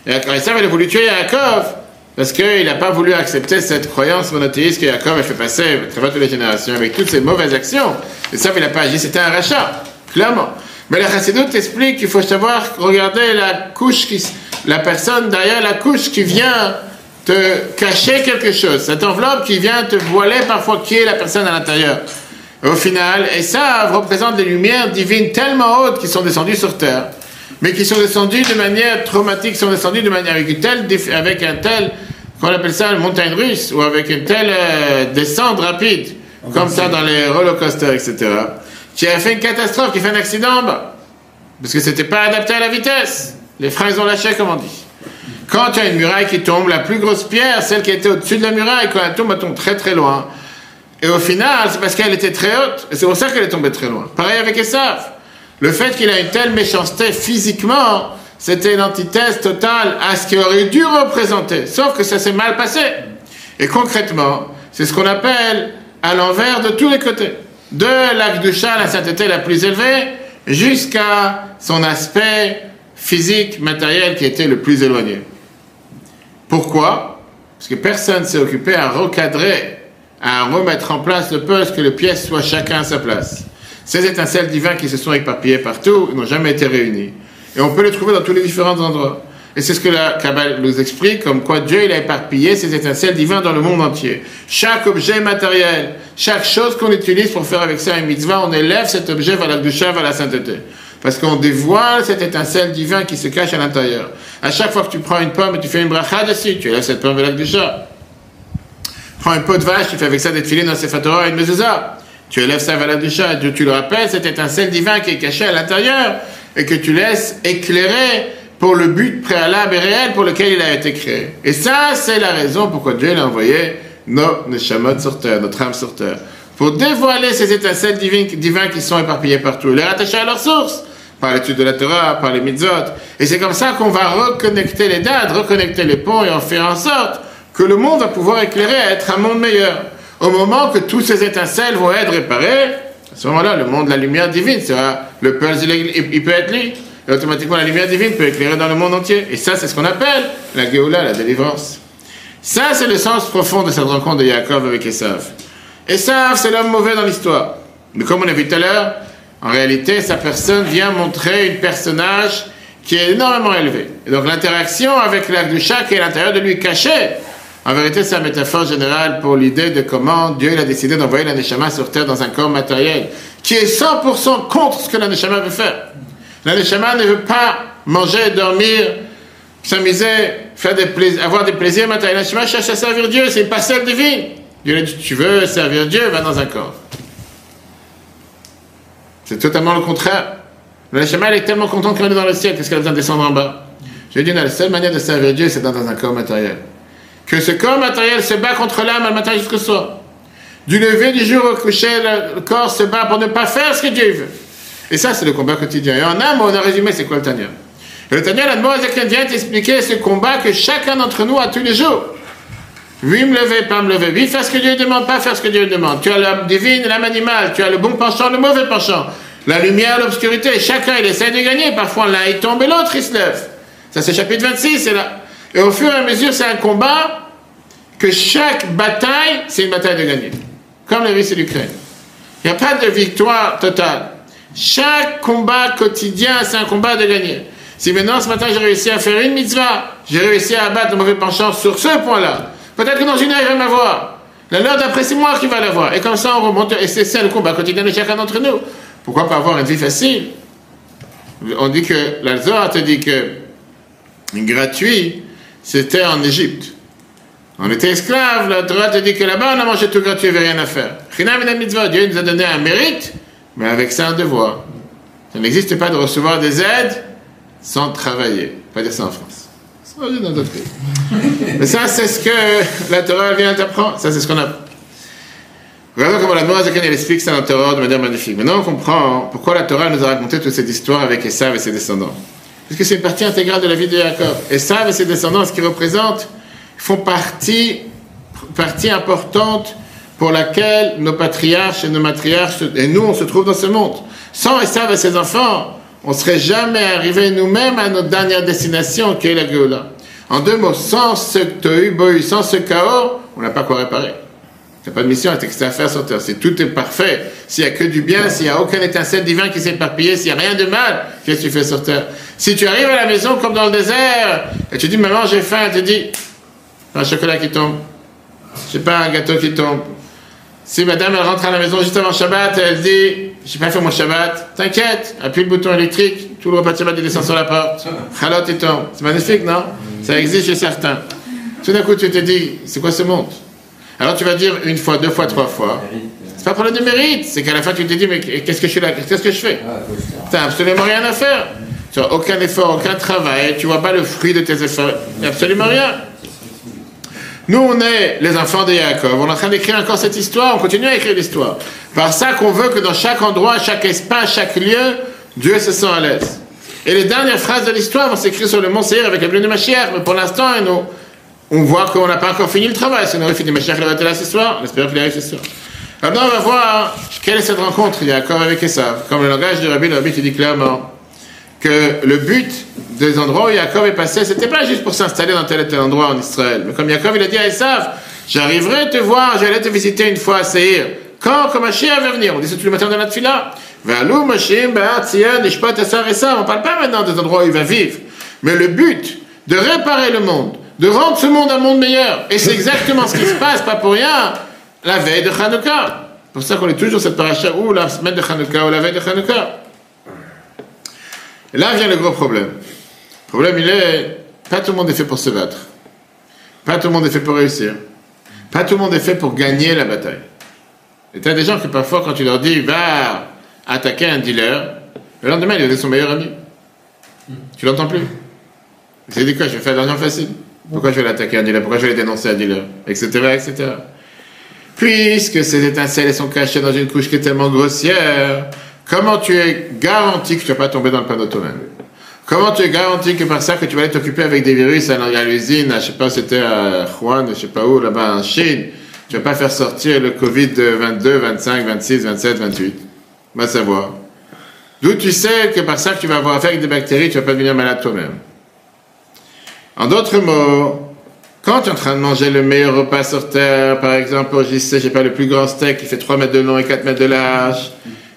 Esav, il a voulu tuer Yaakov, parce qu'il n'a pas voulu accepter cette croyance monothéiste que Jacob a fait passer à travers toutes les générations avec toutes ses mauvaises actions. Et ça, il n'a pas agi, c'était un rachat, clairement. Mais la Chassidut explique qu'il faut savoir regarder la couche, qui, la personne derrière la couche qui vient te cacher quelque chose, cette enveloppe qui vient te voiler parfois qui est la personne à l'intérieur. Au final, et ça représente les lumières divines tellement hautes qui sont descendues sur terre mais qui sont descendus de manière traumatique, sont descendus de manière avec, une telle, avec un tel, qu'on appelle ça une montagne russe, ou avec une telle euh, descente rapide, comme ça dans les roller coasters, etc., qui a fait une catastrophe, qui fait un accident parce que c'était pas adapté à la vitesse. Les freins ont lâché, comme on dit. Quand tu as une muraille qui tombe, la plus grosse pierre, celle qui était au-dessus de la muraille, quand elle tombe, elle tombe très très loin. Et au final, c'est parce qu'elle était très haute, et c'est pour ça qu'elle est tombée très loin. Pareil avec Esav. Le fait qu'il a une telle méchanceté physiquement, c'était une antithèse totale à ce qu'il aurait dû représenter. Sauf que ça s'est mal passé. Et concrètement, c'est ce qu'on appelle à l'envers de tous les côtés. De l'Akdusha, la sainteté la plus élevée, jusqu'à son aspect physique, matériel qui était le plus éloigné. Pourquoi? Parce que personne s'est occupé à recadrer, à remettre en place le poste que les pièces soient chacun à sa place. Ces étincelles divines qui se sont éparpillées partout n'ont jamais été réunies. Et on peut les trouver dans tous les différents endroits. Et c'est ce que la Kabbale nous explique, comme quoi Dieu il a éparpillé ces étincelles divines dans le monde entier. Chaque objet matériel, chaque chose qu'on utilise pour faire avec ça un mitzvah, on élève cet objet vers la doucha, vers la sainteté. Parce qu'on dévoile cette étincelle divine qui se cache à l'intérieur. À chaque fois que tu prends une pomme et tu fais une bracha dessus, tu élèves cette pomme vers la doucha. Prends un pot de vache, tu fais avec ça des filets dans Sefer Torah et une mezuzah tu élèves ça vers la doucha, tu, tu le rappelles, cette étincelle divin qui est cachée à l'intérieur et que tu laisses éclairer pour le but préalable et réel pour lequel il a été créé. Et ça, c'est la raison pourquoi Dieu l'a envoyé nos neshamot sur terre, notre âme sur terre. Pour dévoiler ces étincelles divines, qui sont éparpillées partout, les rattacher à leur source, par l'étude de la Torah, par les mitzvot. Et c'est comme ça qu'on va reconnecter les dates, reconnecter les ponts et en faire en sorte que le monde va pouvoir éclairer être un monde meilleur. Au moment que tous ces étincelles vont être réparées, à ce moment-là, le monde de la lumière divine sera, le puzzle, il, peut être lié, et automatiquement la lumière divine peut éclairer dans le monde entier. Et ça, c'est ce qu'on appelle la Géoula, la délivrance. Ça, c'est le sens profond de cette rencontre de Yaakov avec Esav. Esav, c'est l'homme mauvais dans l'histoire. Mais comme on a vu tout à l'heure, en réalité, sa personne vient montrer un personnage qui est énormément élevé. Et donc l'interaction avec l'acte du chat qui est à l'intérieur de lui caché, en vérité, c'est une métaphore générale pour l'idée de comment Dieu a décidé d'envoyer la Neshama sur terre dans un corps matériel qui est 100% contre ce que la Neshama veut faire. La Neshama ne veut pas manger, dormir, s'amuser, faire des plaisirs, avoir des plaisirs matériels. La Neshama cherche à servir Dieu, c'est une parcelle divine. Dieu lui dit, tu veux servir Dieu, va dans un corps. C'est totalement le contraire. La Neshama, elle est tellement contente qu'elle est dans le ciel, qu'est-ce qu'elle a besoin de descendre en bas? Je lui dis, la seule manière de servir Dieu, c'est dans un corps matériel. Que ce corps matériel se bat contre l'âme le matin jusqu'au soir. Du lever du jour au coucher, le corps se bat pour ne pas faire ce que Dieu veut. Et ça, c'est le combat quotidien. Et en âme, on a résumé c'est quoi le Tania. Et le Tania, la Moazakhen vient t'expliquer ce combat que chacun d'entre nous a tous les jours. Oui, me lever, pas me lever. Oui, faire ce que Dieu demande, pas faire ce que Dieu demande. Tu as l'âme divine, l'âme animale. Tu as le bon penchant, le mauvais penchant. La lumière, l'obscurité. Chacun, il essaie de gagner. Parfois, l'un, il tombe et l'autre, il se lève. Ça, c'est chapitre 26, c'est là. Et au fur et à mesure, c'est un combat que chaque bataille, c'est une bataille de gagner. Comme la Russie et l'Ukraine. Il n'y a pas de victoire totale. Chaque combat quotidien, c'est un combat de gagner. Si maintenant, ce matin, j'ai réussi à faire une mitzvah, j'ai réussi à abattre mauvais penchant sur ce point-là, peut-être que dans une heure, il va m'avoir. La l'heure d'après, c'est moi qui va l'avoir. Et comme ça, on remonte. Et c'est ça le combat quotidien de chacun d'entre nous. Pourquoi pas avoir une vie facile? On dit que, la Zohar te dit que gratuit, c'était en Égypte. On était esclaves, la Torah te dit que là-bas, on a mangé tout il n'y avait rien à faire. Dieu nous a donné un mérite, mais avec ça un devoir. Ça n'existe pas de recevoir des aides sans travailler. Pas dire ça en France. Ça dans d'autres pays. mais ça, c'est ce que la Torah vient t'apprendre. Ça, c'est ce qu'on a. Regardons comment la Noazakan, elle explique ça dans la Torah de manière magnifique. Maintenant, on comprend pourquoi la Torah nous a raconté toute cette histoire avec Esav et ses descendants. Parce que c'est une partie intégrale de la vie de Jacob. Esav et ses descendants, ce qu'ils représentent, font partie, partie importante pour laquelle nos patriarches et nos matriarches, et nous, on se trouve dans ce monde. Sans Esav et ses enfants, on ne serait jamais arrivé nous-mêmes à notre dernière destination, qui est la Géoula. En deux mots, sans ce tohu sans ce chaos, on n'a pas quoi réparer. Il n'y a pas de mission, il y a à faire sur Terre. Si tout est parfait, s'il n'y a que du bien, s'il n'y a aucun étincelle divin qui s'est éparpillé, s'il n'y a rien de mal, qu'est-ce que tu fais sur Terre Si tu arrives à la maison comme dans le désert, et tu dis, maman, j'ai faim, elle te dit, un chocolat qui tombe, je sais pas, un gâteau qui tombe. Si madame, elle rentre à la maison juste avant Shabbat, elle dit, j'ai pas fait mon Shabbat, t'inquiète, appuie le bouton électrique, tout le repas de Shabbat, il descend sur la porte. Halot, il tombe. C'est magnifique, non? Ça existe chez certains. Tout d'un coup, tu te dis, c'est quoi ce monde? Alors tu vas dire une fois, deux fois, trois fois. C'est pas problème de mérite, c'est qu'à la fin tu te dis, mais qu'est-ce que je suis là? Qu'est-ce que je fais? T'as absolument rien à faire. Aucun effort, aucun travail, tu vois pas le fruit de tes efforts, absolument rien. Nous, on est les enfants de Jacob. On est en train d'écrire encore cette histoire. On continue à écrire l'histoire. Par ça qu'on veut que dans chaque endroit, chaque espace, chaque lieu, Dieu se sent à l'aise. Et les dernières phrases de l'histoire vont s'écrire sur le mont Seir avec la plume de Mashiach. Mais pour l'instant, on voit qu'on n'a pas encore fini le travail. Si on aurait fini Mashiach, il aurait été là ce soir. On espère qu'il arrive ce soir. Maintenant, on va voir quelle est cette rencontre, Jacob avec Esav? Comme le langage de Rabbi, le Rabbi te dit clairement que le but des endroits où Jacob est passé, c'était pas juste pour s'installer dans tel et tel endroit en Israël. Mais comme Jacob, il a dit à Esav, j'arriverai te voir, j'allais te visiter une fois à Seir. Quand, comme Mashiach va venir, on dit ça tous les matins dans notre fila. On parle pas maintenant des endroits où il va vivre. Mais le but de réparer le monde, de rendre ce monde un monde meilleur, et c'est exactement ce qui se passe, pas pour rien, la veille de Hanouka. C'est pour ça qu'on est toujours cette paracha ou la semaine de Hanouka ou la veille de Hanouka. Là vient le gros problème. Le problème, il est, pas tout le monde est fait pour se battre. Pas tout le monde est fait pour réussir. Pas tout le monde est fait pour gagner la bataille. Et tu as des gens que parfois, quand tu leur dis, va attaquer un dealer, le lendemain, il est son meilleur ami. Tu l'entends plus. C'est dit quoi Je vais faire de l'argent facile. Pourquoi je vais l'attaquer un dealer? Pourquoi je vais dénoncer un dealer? Etc. etc. Puisque ces étincelles sont cachées dans une couche qui est tellement grossière, Comment tu es garanti que tu ne vas pas tomber dans le panneau toi-même? Comment tu es garanti que par ça que tu vas aller t'occuper avec des virus à l'usine, je ne sais pas, c'était à Juan, je sais pas où, là-bas en Chine, tu vas pas faire sortir le Covid de 22, 25, 26, 27, 28. Va savoir. D'où tu sais que par ça que tu vas avoir affaire avec des bactéries, tu vas pas devenir malade toi-même? En d'autres mots, quand tu es en train de manger le meilleur repas sur Terre, par exemple, je sais, j'ai pas le plus grand steak qui fait 3 mètres de long et 4 mètres de large,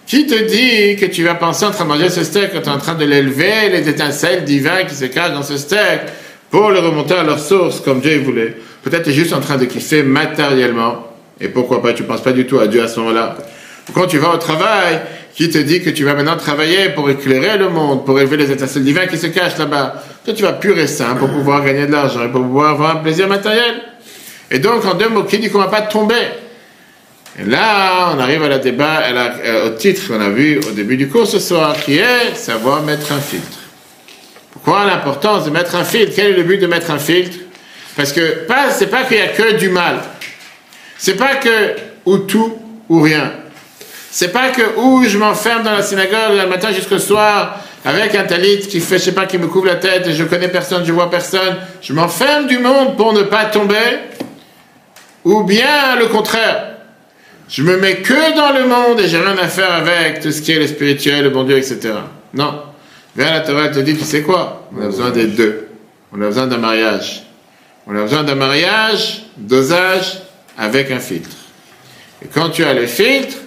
qui te dit que tu vas penser en train de manger ce steak quand tu es en train de l'élever, les étincelles divines qui se cachent dans ce steak pour le remonter à leur source comme Dieu voulait Peut-être tu es juste en train de kiffer matériellement. Et pourquoi pas, tu ne penses pas du tout à Dieu à ce moment-là. Quand tu vas au travail, qui te dit que tu vas maintenant travailler pour éclairer le monde, pour élever les étincelles divins qui se cachent là-bas. Toi, tu vas pur et sain pour pouvoir gagner de l'argent et pour pouvoir avoir un plaisir matériel. Et donc, en deux mots, qui dit qu'on ne va pas tomber? Et là, on arrive à la débat, au titre qu'on a vu au début du cours ce soir, qui est savoir mettre un filtre. Pourquoi l'importance de mettre un filtre? Quel est le but de mettre un filtre? Parce que pas, c'est pas qu'il y a que du mal. C'est pas que ou tout ou rien. C'est pas que où je m'enferme dans la synagogue le matin jusqu'au soir avec un talit qui fait, je sais pas, qui me couvre la tête et je connais personne, je vois personne. Je m'enferme du monde pour ne pas tomber. Ou bien le contraire. Je me mets que dans le monde et j'ai rien à faire avec tout ce qui est le spirituel, le bon Dieu, etc. Non. Viens la Torah te dit, tu sais quoi? On a besoin des deux. On a besoin d'un mariage. On a besoin d'un mariage, dosage, avec un filtre. Et quand tu as le filtre,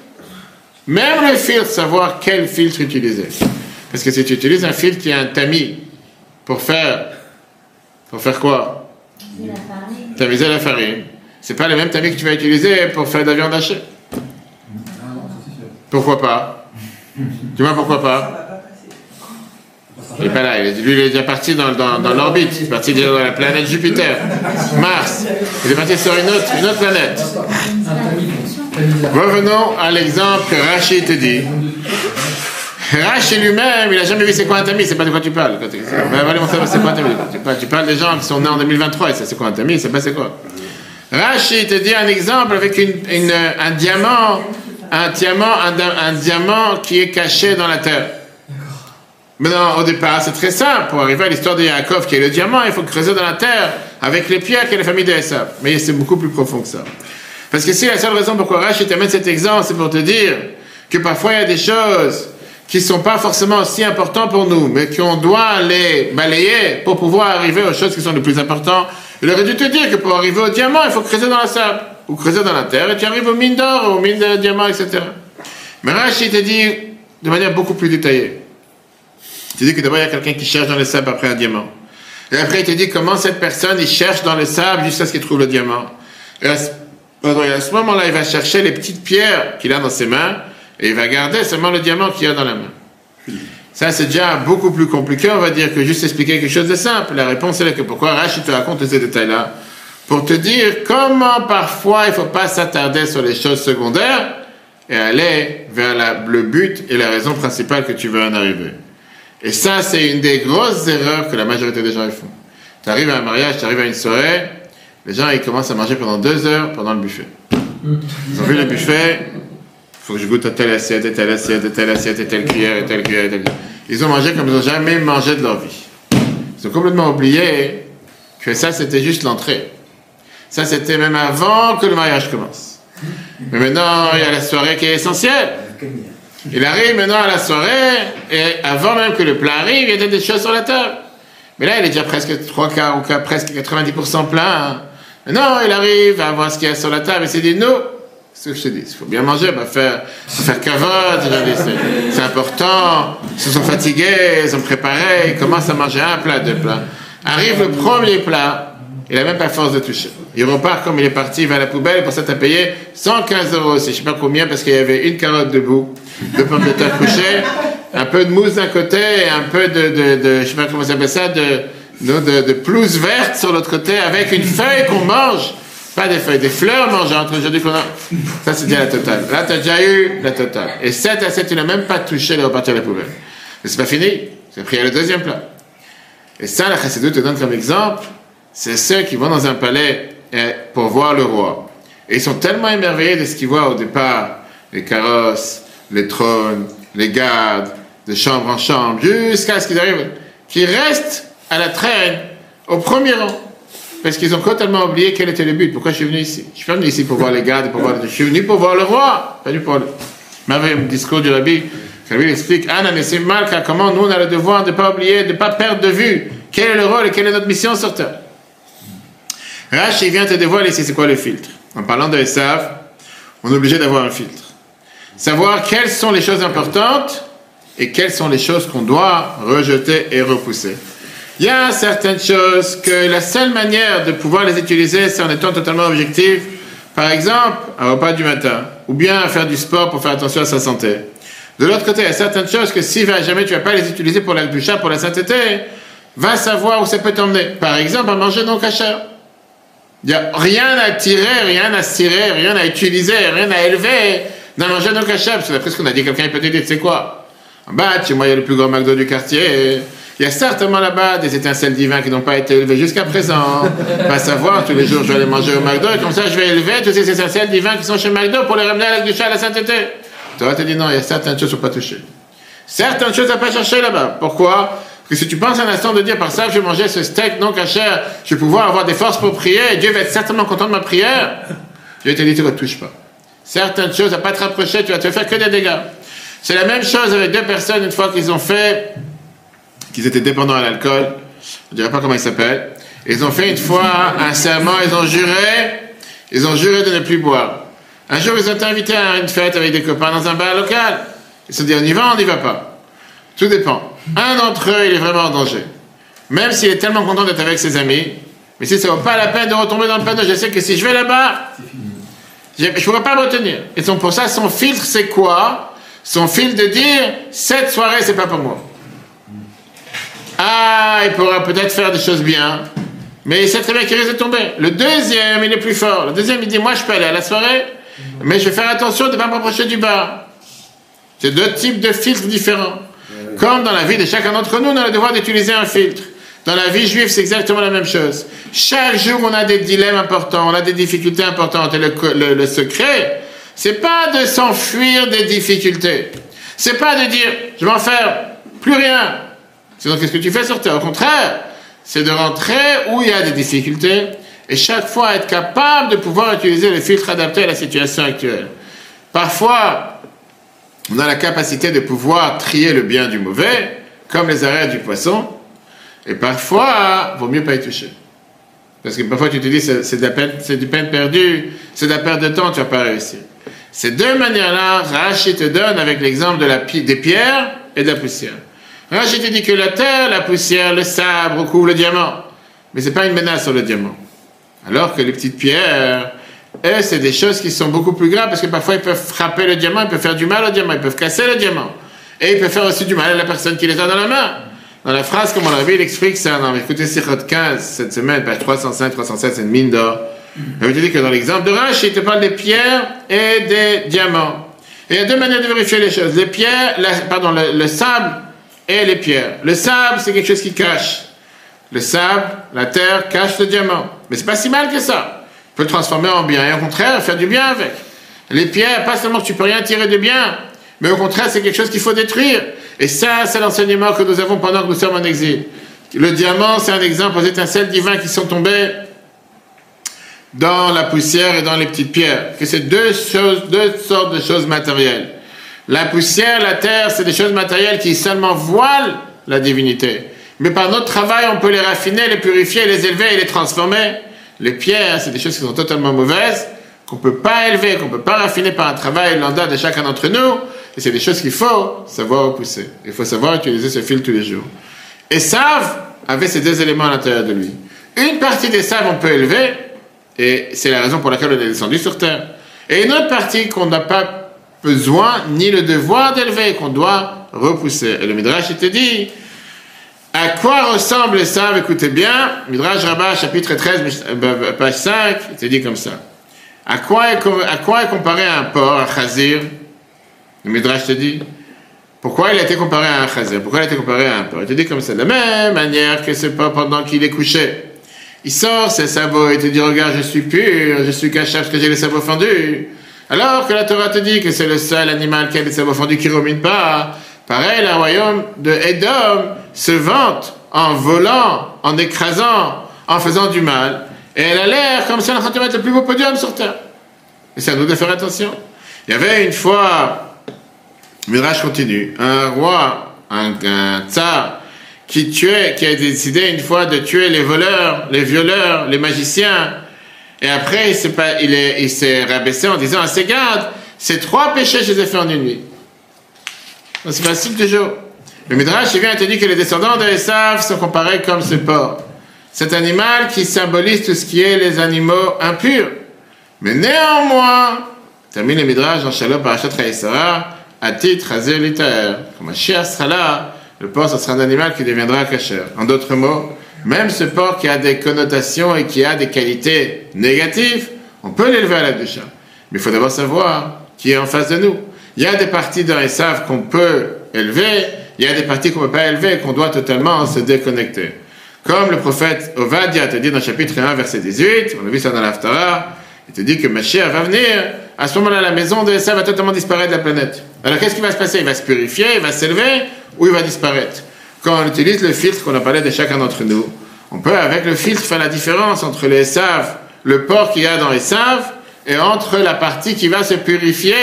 même le filtre, savoir quel filtre utiliser. Parce que si tu utilises un filtre qui a un tamis pour faire. Pour faire quoi? Tamiser la farine. C'est pas le même tamis que tu vas utiliser pour faire de la viande hachée. Pourquoi pas Tu vois pourquoi pas il n'est pas là, lui il est déjà parti dans, dans, dans l'orbite, il est parti dans la planète Jupiter, Mars, il est parti sur une autre, une autre planète. Revenons à l'exemple que Rachid te dit. Rachid lui-même, il n'a jamais vu c'est quoi un tamis, c'est pas de quoi tu parles. c'est quoi un tamis. Tu parles des gens qui sont nés en 2023 et ça c'est quoi un tamis, c'est pas c'est quoi. Rachid te dit un exemple avec une, un diamant, un diamant, un, diamant qui est caché dans la terre. Maintenant, au départ, c'est très simple. Pour arriver à l'histoire de Yaakov, qui est le diamant, il faut creuser dans la terre avec les pierres qu'est la famille de Mais c'est beaucoup plus profond que ça. Parce que si la seule raison pourquoi Rachid met cet exemple, c'est pour te dire que parfois il y a des choses qui ne sont pas forcément aussi importantes pour nous, mais qu'on doit les balayer pour pouvoir arriver aux choses qui sont les plus importantes. Il aurait dû te dire que pour arriver au diamant, il faut creuser dans la sable, ou creuser dans la terre, et tu arrives aux mines d'or, aux mines de diamants, etc. Mais Rachid te dit de manière beaucoup plus détaillée. Tu dis que d'abord, il y a quelqu'un qui cherche dans le sable après un diamant. Et après, il te dit comment cette personne, il cherche dans le sable jusqu'à ce qu'il trouve le diamant. Et à ce, moment-là, il va chercher les petites pierres qu'il a dans ses mains et il va garder seulement le diamant qu'il a dans la main. Ça, c'est déjà beaucoup plus compliqué, on va dire, que juste expliquer quelque chose de simple. La réponse est que pourquoi Rachid te raconte ces détails-là Pour te dire comment parfois il ne faut pas s'attarder sur les choses secondaires et aller vers le but et la raison principale que tu veux en arriver. Et ça, c'est une des grosses erreurs que la majorité des gens font. Tu arrives à un mariage, tu arrives à une soirée, les gens ils commencent à manger pendant deux heures pendant le buffet. Ils ont vu le buffet, il faut que je goûte à telle assiette, et telle assiette, et telle assiette, et telle cuillère, et telle cuillère, et telle cuillère. Ils ont mangé comme ils n'ont jamais mangé de leur vie. Ils ont complètement oublié que ça, c'était juste l'entrée. Ça, c'était même avant que le mariage commence. Mais maintenant, il y a la soirée qui est essentielle. Il arrive maintenant à la soirée, et avant même que le plat arrive, il y a des choses sur la table. Mais là, il est déjà presque trois quarts ou presque 90% plein. Non, il arrive à voir ce qu'il y a sur la table et s'il dit. C'est ce que je te dis. Il faut bien manger, va faire, faire cavote. C'est important. Ils se sont fatigués, ils ont préparé, ils commencent à manger un plat, deux plats. Arrive le premier plat, il n'a même pas force de toucher. Il repart comme il est parti, il va à la poubelle, pour ça t'as payé 115 euros aussi, je sais pas combien, parce qu'il y avait une carotte debout, deux pommes de terre couchées, un peu de mousse d'un côté, et un peu de, de, de, je sais pas comment ça s'appelle ça, de, de, de pelouse verte sur l'autre côté, avec une feuille qu'on mange. Pas des feuilles, des fleurs mangeantes aujourd'hui qu'on a. Ça, c'est déjà la totale. Là, tu as déjà eu la totale. Et 7 à 7, tu n'as même pas touché, il est reparti à la poubelle. Mais c'est pas fini. C'est pris le deuxième plat. Et ça, la chassidou te donne comme exemple c'est ceux qui vont dans un palais eh, pour voir le roi. Et ils sont tellement émerveillés de ce qu'ils voient au départ, les carrosses, les trônes, les gardes, de chambre en chambre, jusqu'à ce qu'ils arrivent, qu'ils restent à la traîne, au premier rang. Parce qu'ils ont totalement oublié quel était le but. Pourquoi je suis venu ici? Je suis venu ici pour voir les gardes, pour voir... je suis venu pour voir le roi. Pas venu pour le... Discours du rabbi, le rabbi explique, Anna, mais c'est mal, comment nous on a le devoir de ne pas oublier, de ne pas perdre de vue quel est le rôle et quelle est notre mission sur terre. Rashi vient te dévoiler c'est quoi le filtre. En parlant de Esav, on est obligé d'avoir un filtre. Savoir quelles sont les choses importantes et quelles sont les choses qu'on doit rejeter et repousser. Il y a certaines choses que la seule manière de pouvoir les utiliser, c'est en étant totalement objectif. Par exemple, un repas du matin, ou bien faire du sport pour faire attention à sa santé. De l'autre côté, il y a certaines choses que si jamais tu vas pas les utiliser pour la doucha, pour la sainteté, va savoir où ça peut t'emmener. Par exemple, à manger non cachère. Il n'y a rien à tirer, rien à cirer, rien à utiliser, rien à élever dans manger non cachère. Parce que d'après ce qu'on a dit, quelqu'un peut te dire, tu sais quoi? En bas, chez moi, il y a le plus grand McDo du quartier. Il y a certainement là-bas des étincelles divines qui n'ont pas été élevées jusqu'à présent. Va savoir, tous les jours, je vais aller manger au McDo et comme ça, je vais élever tous ces étincelles divines qui sont chez McDo pour les ramener à la à la sainteté. Tu vas te dire non, il y a certaines choses à pas toucher. Certaines choses à pas chercher là-bas. Pourquoi? Parce que si tu penses un instant de dire par ça, je vais manger ce steak non cachère, je vais pouvoir avoir des forces pour prier, et Dieu va être certainement content de ma prière, Dieu te dit, tu ne touches pas. Certaines choses à pas te rapprocher, tu vas te faire que des dégâts. C'est la même chose avec deux personnes, une fois qu'ils ont fait, qu'ils étaient dépendants à l'alcool, je ne dirais pas comment ils s'appellent, ils ont fait une fois un serment, ils ont juré, ils ont juré de ne plus boire. Un jour, ils ont été invités à une fête avec des copains dans un bar local. Ils se sont dit, on y va, on n'y va pas. Tout dépend. Un d'entre eux, il est vraiment en danger. Même s'il est tellement content d'être avec ses amis, mais si ça vaut pas la peine de retomber dans le panneau, je sais que si je vais là-bas, je ne pourrai pas me retenir. Et donc pour ça, son filtre, c'est quoi? Son filtre de dire, cette soirée, c'est pas pour moi. Ah, il pourra peut-être faire des choses bien, mais il sait très bien qu'il risque de tomber. Le deuxième, il est plus fort. Le deuxième, il dit, moi, je peux aller à la soirée, mais je vais faire attention de ne pas m'approcher du bar. C'est deux types de filtres différents. Comme dans la vie de chacun d'entre nous, on a le devoir d'utiliser un filtre. Dans la vie juive, c'est exactement la même chose. Chaque jour, on a des dilemmes importants, on a des difficultés importantes. Et le, le, le secret, c'est pas de s'enfuir des difficultés. C'est pas de dire, je vais en faire plus rien. Sinon, qu'est-ce que tu fais sur terre? Au contraire, c'est de rentrer où il y a des difficultés et chaque fois être capable de pouvoir utiliser le filtre adapté à la situation actuelle. Parfois, on a la capacité de pouvoir trier le bien du mauvais, comme les arrêts du poisson, et parfois, vaut mieux pas y toucher. Parce que parfois tu te dis, c'est de du peine perdue, c'est de la perte de temps, tu vas pas réussir. Ces deux manières-là, Rachid te donne avec l'exemple de la, des pierres et de la poussière. Rachid te dit que la terre, la poussière, le sabre recouvrent le diamant. Mais c'est pas une menace sur le diamant. Alors que les petites pierres, elles, c'est des choses qui sont beaucoup plus graves parce que parfois ils peuvent frapper le diamant, ils peuvent faire du mal au diamant, ils peuvent casser le diamant. Et ils peuvent faire aussi du mal à la personne qui les a dans la main. Dans la phrase, comme on l'a vu, il explique ça. Non, écoutez, Sikhot 15, cette semaine, page 305, 307, c'est une mine d'or. Il veut dire que dans l'exemple de Rach, il te parle des pierres et des diamants. Et il y a deux manières de vérifier les choses. Les pierres, pardon, le, le sable et les pierres. Le sable, c'est quelque chose qui cache. Le sable, la terre cache le diamant. Mais c'est pas si mal que ça. Le transformer en bien et au contraire faire du bien avec. Les pierres, pas seulement que tu peux rien tirer de bien, mais au contraire c'est quelque chose qu'il faut détruire. Et ça, c'est l'enseignement que nous avons pendant que nous sommes en exil. Le diamant, c'est un exemple aux étincelles divines qui sont tombées dans la poussière et dans les petites pierres. Que c'est deux choses, deux sortes de choses matérielles. La poussière, la terre, c'est des choses matérielles qui seulement voilent la divinité. Mais par notre travail, on peut les raffiner, les purifier, les élever et les transformer. Les pierres, c'est des choses qui sont totalement mauvaises, qu'on ne peut pas élever, qu'on ne peut pas raffiner par un travail lambda de chacun d'entre nous. Et c'est des choses qu'il faut savoir repousser. Il faut savoir utiliser ce fil tous les jours. Et Save avait ces deux éléments à l'intérieur de lui. Une partie des saves, on peut élever, et c'est la raison pour laquelle on est descendu sur terre. Et une autre partie qu'on n'a pas besoin ni le devoir d'élever, qu'on doit repousser. Et le Midrash, il te dit, à quoi ressemble ça Écoutez bien, Midrash Rabbah, chapitre 13, euh, page 5, il te dit comme ça. À quoi est, à est comparé un porc, un chazir Le Midrash te dit. Pourquoi il a été comparé à un chazir Pourquoi il a été comparé à un porc? Il te dit comme ça. De la même manière que ce porc, pendant qu'il est couché, il sort ses sabots et te dit Regarde, je suis pur, je suis caché parce que j'ai les sabots fendus. Alors que la Torah te dit que c'est le seul animal qui a les sabots fendus qui ne rumine pas. Pareil, le royaume de Edom se vante en volant, en écrasant, en faisant du mal. Et elle a l'air comme si elle est en train de mettre le plus beau podium sur terre. Et c'est à nous de faire attention. Il y avait une fois, Mirage continue, un roi, un, tsar, qui tuait, qui a décidé une fois de tuer les voleurs, les violeurs, les magiciens. Et après, il s'est, pas, il, est, il s'est rabaissé en disant à ses gardes, ces trois péchés, je les ai fait en une nuit. C'est facile toujours. Le Midrash, il vient et te dit que les descendants de sont comparés comme ce porc. Cet animal qui symbolise tout ce qui est les animaux impurs. Mais néanmoins, termine le Midrash dans Shalom Parashat à titre azélitaire. Quand Mashiach sera là, le porc, ce sera un animal qui deviendra kasher. En d'autres mots, même ce porc qui a des connotations et qui a des qualités négatives, on peut l'élever à la doucha. Mais il faut d'abord savoir qui est en face de nous. Il y a des parties d'un Esav qu'on peut élever, il y a des parties qu'on ne peut pas élever qu'on doit totalement se déconnecter. Comme le prophète Ovadia te dit dans le chapitre 1, verset 18, on a vu ça dans l'Aftara, il te dit que Mashiach va venir, à ce moment-là, la maison de Esav va totalement disparaître de la planète. Alors qu'est-ce qui va se passer? Il va se purifier, il va s'élever, ou il va disparaître? Quand on utilise le filtre qu'on a parlé de chacun d'entre nous, on peut avec le filtre faire la différence entre les Esav, le porc qu'il y a dans Esav, et entre la partie qui va se purifier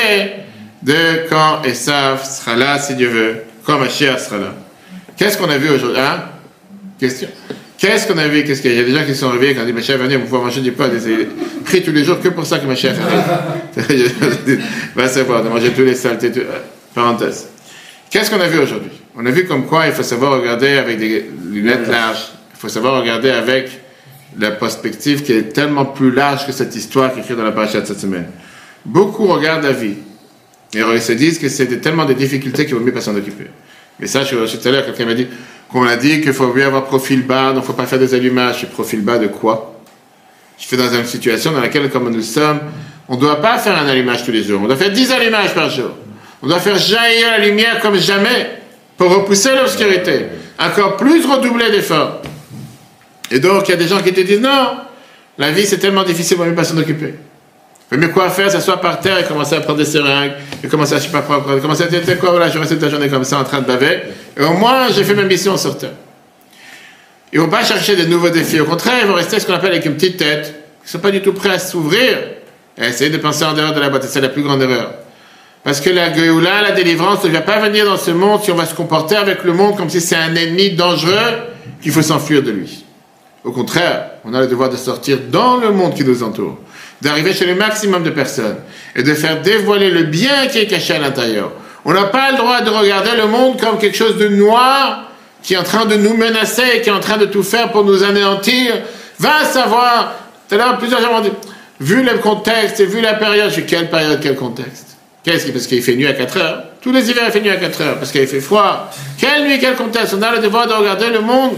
de quand Esav sera là, si Dieu veut, quand Mashiach sera là. Qu'est-ce qu'on a vu aujourd'hui? Hein? Question. Qu'est-ce qu'on a vu? Qu'est-ce qu'il y a? Il y a des gens qui sont réveillés quand dit Mashiach va venir, vous pouvez manger du pain. Ils prient tous les jours que pour ça que Mashiach arrive. va savoir, de manger tous les saletés. Parenthèse. Qu'est-ce qu'on a vu aujourd'hui? On a vu comme quoi il faut savoir regarder avec des lunettes larges. Il faut savoir regarder avec la perspective qui est tellement plus large que cette histoire qui est écrite dans la paracha de cette semaine. Beaucoup regardent la vie. Et ils se disent que c'est tellement de difficultés qu'il vaut mieux pas s'en occuper. Mais ça, je, tout à l'heure, quelqu'un m'a dit qu'on a dit qu'il faut mieux avoir profil bas, donc il ne faut pas faire des allumages. Profil bas de quoi? Je fais dans une situation dans laquelle, comme nous sommes, on ne doit pas faire un allumage tous les jours. On doit faire 10 allumages par jour. On doit faire jaillir la lumière comme jamais pour repousser l'obscurité. Encore plus redoubler d'efforts. Et donc, il y a des gens qui te disent non, la vie c'est tellement difficile, on ne pas s'en occuper. Mais quoi faire S'asseoir par terre et commencer à prendre des seringues, et commencer à, je sais pas quoi, commencer à dire, quoi, voilà, je reste toute la journée comme ça en train de baver, et au moins j'ai fait ma mission sur terre. Ils vont pas chercher de nouveaux défis, au contraire, ils vont rester ce qu'on appelle avec une petite tête, ils sont pas du tout prêts à s'ouvrir et à essayer de penser en dehors de la boîte, c'est la plus grande erreur. Parce que la là, la délivrance ne va pas venir dans ce monde si on va se comporter avec le monde comme si c'est un ennemi dangereux qu'il faut s'enfuir de lui. Au contraire, on a le devoir de sortir dans le monde qui nous entoure, d'arriver chez le maximum de personnes et de faire dévoiler le bien qui est caché à l'intérieur. On n'a pas le droit de regarder le monde comme quelque chose de noir qui est en train de nous menacer, qui est en train de tout faire pour nous anéantir. Va savoir, tout à l'heure, plusieurs gens m'ont dit, vu le contexte et vu la période, je quelle période, quel contexte? Qu'est-ce qui Parce qu'il fait nuit à 4 heures. Tous les hivers, il fait nuit à 4 heures, parce qu'il fait froid. Quelle nuit, quel contexte? On a le devoir de regarder le monde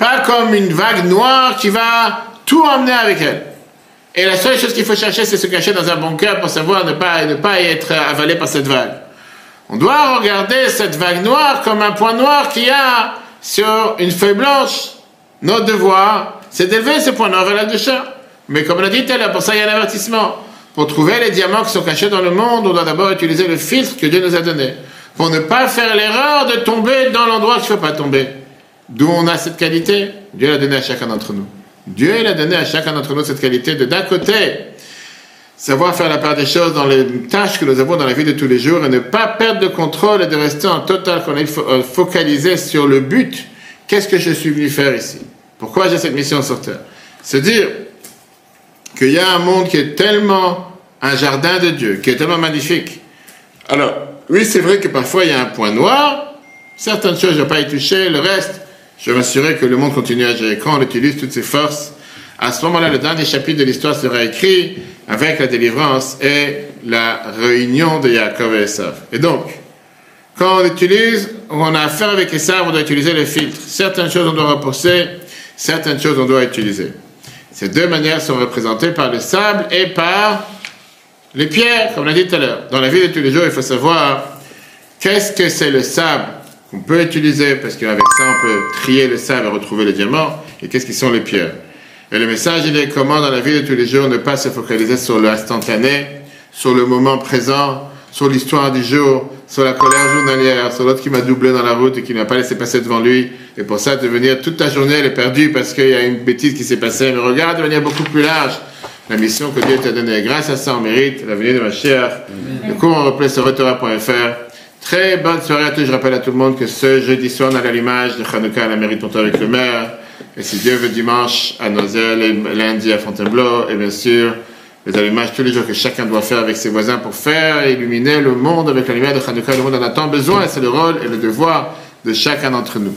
pas comme une vague noire qui va tout emmener avec elle. Et la seule chose qu'il faut chercher, c'est se cacher dans un bunker pour savoir ne pas, ne pas être avalé par cette vague. On doit regarder cette vague noire comme un point noir qu'il y a sur une feuille blanche. Notre devoir, c'est d'élever ce point noir vers la doucheur. Mais comme l'a dit l'heure, pour ça il y a un avertissement. Pour trouver les diamants qui sont cachés dans le monde, on doit d'abord utiliser le filtre que Dieu nous a donné. Pour ne pas faire l'erreur de tomber dans l'endroit qu'il ne faut pas tomber. D'où on a cette qualité Dieu l'a donné à chacun d'entre nous. Dieu l'a donné à chacun d'entre nous cette qualité de d'un côté savoir faire la part des choses dans les tâches que nous avons dans la vie de tous les jours et ne pas perdre de contrôle et de rester en total euh, focalisé sur le but. Qu'est-ce que je suis venu faire ici? Pourquoi j'ai cette mission sur terre? Se dire qu'il y a un monde qui est tellement un jardin de Dieu, qui est tellement magnifique. Alors, oui, c'est vrai que parfois il y a un point noir, certaines choses je ne vais pas y toucher, le reste, je m'assurer que le monde continue à gérer. Quand on utilise toutes ses forces, à ce moment-là, le dernier chapitre de l'histoire sera écrit avec la délivrance et la réunion de Yaakov et Esav. Et donc, quand on utilise, on a affaire avec Esav, on doit utiliser le filtre. Certaines choses on doit repousser, certaines choses on doit utiliser. Ces deux manières sont représentées par le sable et par les pierres, comme on l'a dit tout à l'heure. Dans la vie de tous les jours, il faut savoir qu'est-ce que c'est le sable? Qu'on peut utiliser, parce qu'avec ça, on peut trier le sable et retrouver les diamants, et qu'est-ce qui sont les pierres? Et le message, il est comment dans la vie de tous les jours ne pas se focaliser sur l'instantané, sur le moment présent, sur l'histoire du jour, sur la colère journalière, sur l'autre qui m'a doublé dans la route et qui ne m'a pas laissé passer devant lui. Et pour ça, devenir toute ta journée, elle est perdue parce qu'il y a une bêtise qui s'est passée. Mais regarde de manière beaucoup plus large la mission que Dieu t'a donnée. Grâce à ça, on mérite la venue de ma chère. Le cours en replay sur Retora.fr. Très bonne soirée à tous. Je rappelle à tout le monde que ce jeudi soir, on a l'image de Hanouka à la mairie de avec le maire. Et si Dieu veut, dimanche à Nozel, et lundi à Fontainebleau, et bien sûr, les allumages tous les jours que chacun doit faire avec ses voisins pour faire illuminer le monde avec la lumière de Hanouka. Le monde en a tant besoin c'est le rôle et le devoir de chacun d'entre nous.